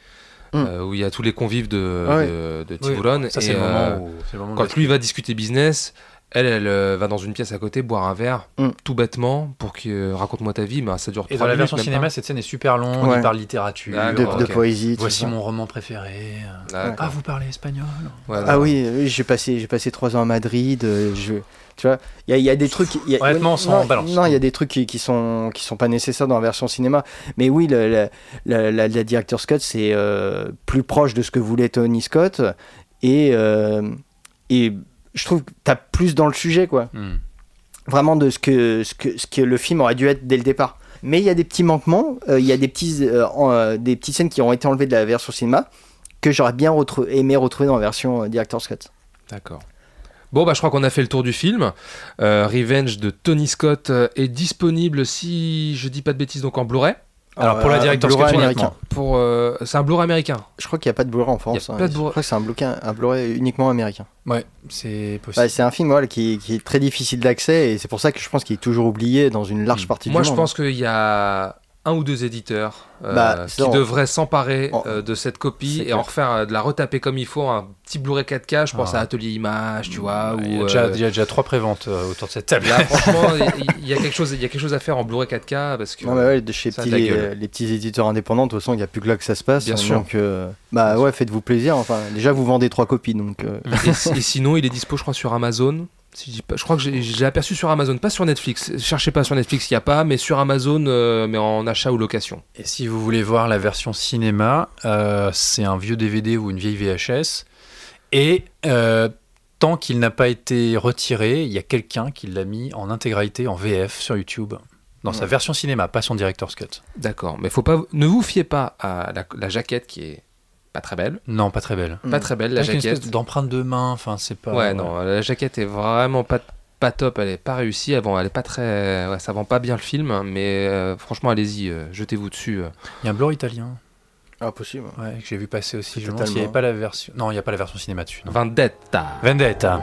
Mm. euh, où il y a tous les convives de, Ouais. de, de Oui, Tim Boulogne. ça, et, c'est le moment où- le moment quand lui va discuter business, elle, elle euh, va dans une pièce à côté boire un verre, Mm. tout bêtement, pour que euh, raconte-moi ta vie. Mais ça dure Et dans la minutes, version cinéma, pas. cette scène est super longue. Ouais. Il parle littérature, D'accord, de, de ok. poésie. tout voici mon roman préféré. D'accord. Ah, vous parlez espagnol Ouais, Ah oui, j'ai passé, j'ai passé trois ans à Madrid. euh, Je, tu vois, il y a, il y a des trucs. il y a- Honnêtement, ouais, sans non, balance. Non, il y a des trucs qui, qui sont qui sont pas nécessaires dans la version cinéma. Mais oui, le- le- la, la, la director's cut, c'est euh, plus proche de ce que voulait Tony Scott et euh, et je trouve que t'as plus dans le sujet, quoi. Hmm. Vraiment de ce que ce que ce que le film aurait dû être dès le départ. Mais il y a des petits manquements. euh, Il y a des petits euh, euh, des petites scènes qui ont été enlevées de la version cinéma que j'aurais bien aimé retrouver dans la version director's cut. D'accord. Bon, bah, je crois qu'on a fait le tour du film. Revenge de Tony Scott est disponible, si je dis pas de bêtises, donc en Blu-ray. Alors, pour la Euh, director's américain. Pour, euh, c'est un Blu-ray américain. Je crois qu'il n'y a pas de Blu-ray en France. Hein. Je crois que c'est un, Blu-ray- un Blu-ray uniquement américain. Ouais, c'est possible. Bah, c'est un film voilà, qui, qui est très difficile d'accès et c'est pour ça que je pense qu'il est toujours oublié dans une large partie Moi, du je monde. pense qu'il y a un ou deux éditeurs euh, Bah, qui on- devraient s'emparer on- euh, de cette copie et clair. en refaire euh, de la retaper comme il faut, un petit Blu-ray 4K. Je pense Ah. à Atelier Image, tu vois. il, y a déjà, euh, il y a déjà trois préventes euh, autour de cette table. Là, franchement, il y, a quelque chose, il y a quelque chose à faire en Blu-ray 4K parce que. Non, mais ouais, chez petits- les, petits éditeurs indépendants, de toute façon, il n'y a plus que là que ça se passe. Bien sûr. Donc, bah ouais, faites-vous plaisir. Enfin, déjà, vous vendez trois copies, donc. euh, Et, et sinon, il est dispo, je crois, sur Amazon. Si je, dis pas, je crois que j'ai aperçu sur Amazon, pas sur Netflix. Cherchez pas sur Netflix, il n'y a pas, mais sur Amazon, euh, mais en achat ou location. Et si vous voulez voir la version cinéma, euh, c'est un vieux DVD ou une vieille VHS. Et euh, tant qu'il n'a pas été retiré, il y a quelqu'un qui l'a mis en intégralité en VF sur YouTube. Dans sa version cinéma, pas son director's cut. D'accord, mais faut pas, ne vous fiez pas à la, la jaquette qui est pas très belle. Non, pas très belle. Pas très belle, la Avec une espèce jaquette. d'empreinte de main, enfin c'est pas. Ouais, non, la jaquette est vraiment pas, pas top, elle est pas réussie. Bon, elle est pas très. Ouais, ça vend pas bien le film, hein, mais euh, franchement, allez-y, euh, jetez-vous dessus. euh. Il y a un Blu-ray italien. Ah, possible. Ouais, que j'ai vu passer aussi. Je me demande s'il n'y avait pas la version. Non, il n'y a pas la version cinéma dessus. non. Vendetta. Vendetta.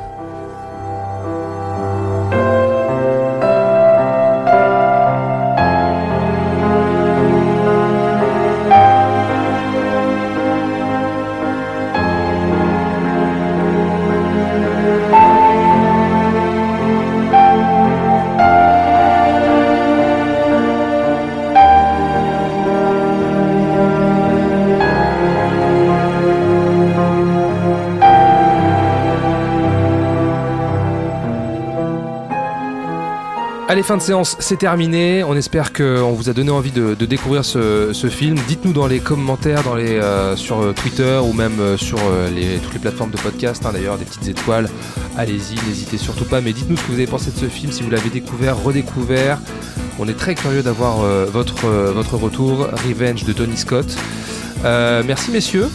Allez, fin de séance, c'est terminé. On espère qu'on vous a donné envie de, découvrir ce, film. Dites-nous dans les commentaires, euh, sur euh, Twitter ou même euh, sur toutes les plateformes de podcast, hein, d'ailleurs, des petites étoiles. Allez-y, n'hésitez surtout pas. Mais dites-nous ce que vous avez pensé de ce film, si vous l'avez découvert, redécouvert. On est très curieux d'avoir votre, retour. Revenge de Tony Scott. Merci, messieurs.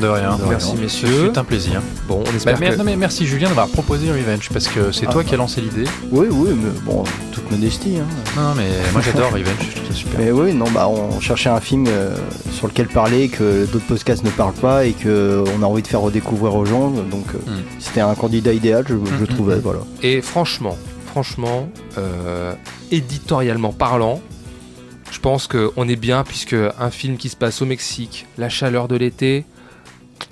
De rien. Merci, messieurs. fut un plaisir. Bon, on Bah, espère que... non, mais merci Julien d'avoir proposé Revenge parce que c'est Ah, toi bah. qui as lancé l'idée. Oui, oui, mais bon, toute modestie. Hein. Non, mais moi j'adore Revenge, je trouve ça super. Mais oui, non, bah, on cherchait un film euh, sur lequel parler, que d'autres podcasts ne parlent pas et que on a envie de faire redécouvrir aux gens. Donc, euh, Mm. c'était un candidat idéal, je, je Mm, trouvais. mm, mm. Voilà. Et franchement, franchement, euh, éditorialement parlant, je pense qu'on est bien puisque un film qui se passe au Mexique, la chaleur de l'été,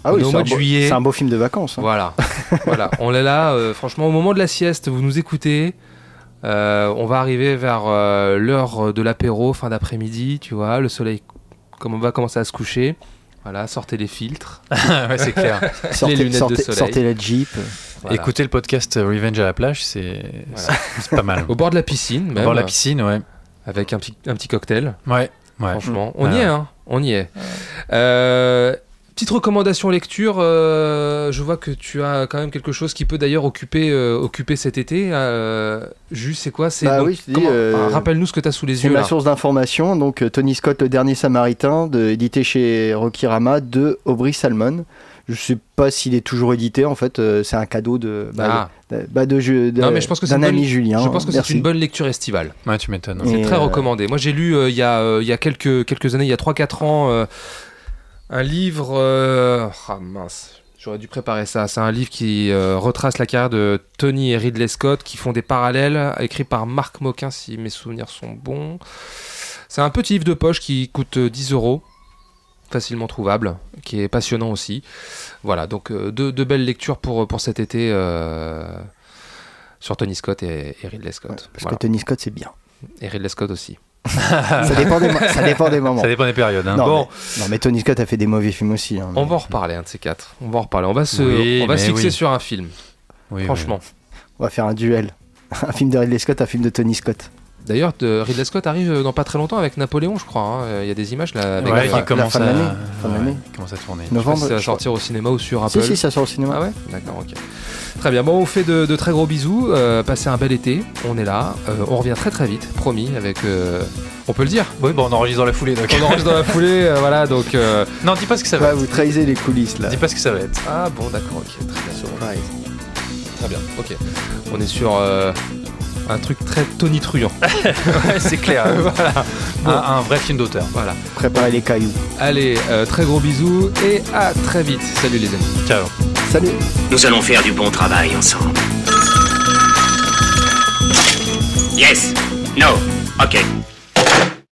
Ah au c'est un juillet. C'est un beau film de vacances. hein. voilà, voilà, on est là. euh, franchement, au moment de la sieste, vous nous écoutez. euh, on va arriver vers euh, l'heure de l'apéro, fin d'après-midi, tu vois, le soleil, comme on va commencer à se coucher. Voilà, sortez les filtres. ouais, c'est clair. Sortez, lunettes de soleil. sortez la Jeep. Voilà. Écoutez le podcast Revenge à la plage, c'est Voilà. c'est- c'est pas mal. Au bord de la piscine, Au même, bord de la piscine, ouais. avec un petit, un petit cocktail. Ouais, ouais. Franchement, on y est, hein, on y est. Euh, Petite recommandation lecture, euh, je vois que tu as quand même quelque chose qui peut d'ailleurs occuper, euh, occuper cet été. Euh, Juste, c'est quoi? C'est Bah oui, euh, ah, Rappelle-nous ce que tu as sous les C'est yeux. ma là. source d'information. Donc, Tony Scott, le dernier Samaritain, de, édité chez Rokirama de Aubrey Salmon. Je sais pas s'il est toujours édité. En fait, euh, c'est un cadeau de, bah, Ah. de, bah, de de- Non, mais je pense que c'est d'un bonne- ami Julien. Je pense que c'est une bonne lecture estivale. Ouais, tu m'étonnes. C'est très euh, recommandé. Moi, j'ai lu euh, il y, a, euh, il y a quelques, quelques années, il y a 3-4 ans, euh, un livre. euh, Ah mince, j'aurais dû préparer ça. C'est un livre qui euh, retrace la carrière de Tony et Ridley Scott, qui font des parallèles, écrit par Marc Moquin, si mes souvenirs sont bons. C'est un petit livre de poche qui coûte euh, 10 euros, facilement trouvable, qui est passionnant aussi. Voilà, donc euh, deux, deux belles lectures pour, pour cet été. euh, sur Tony Scott et, et Ridley Scott. Parce Voilà. que Tony Scott, c'est bien. Et Ridley Scott aussi. Ça, dépend des, mo- ça dépend des moments. Ça dépend des périodes. hein. Non, Bon. mais, non, mais Tony Scott a fait des mauvais films aussi. hein, On va en reparler, un de ces quatre. On va en reparler. On va se, Oui, on va se fixer oui. sur un film. Oui. franchement. On va faire un duel. Un film de Ridley Scott, un film de Tony Scott. D'ailleurs, Ridley Scott arrive euh, dans pas très longtemps avec Napoléon, je crois. hein. Euh, Il y a des images là. avec Ouais, la- qui la commence fin de à... l'année. Ouais, commence à tourner. Je sais pas Novembre. si ça va je crois. sortir au cinéma ou sur Apple. Si, si, ça sort au cinéma. Ah ouais D'accord, ok. Très bien. Bon, on vous fait de, de très gros bisous. Euh, passez un bel été. On est là. Euh, on revient très très vite, promis. Avec, euh, on peut le dire. Oui, bon, on enregistre dans la foulée. Donc. On enregistre dans la foulée. euh, voilà. Donc, euh, Non, dis pas ce que ça va Ouais, être. vous trahissez les coulisses là. Dis pas ce que ça va être. ah bon, d'accord, ok, très bien. Surprise. Très bien. Ok. On est sur euh, un truc très tonitruant. Ouais, c'est clair. voilà. un, un vrai film d'auteur. Voilà. Préparez les cailloux. Allez, euh, très gros bisous et à très vite. Salut les amis. Ciao. Salut Nous allons faire du bon travail ensemble. Yes. No. Ok.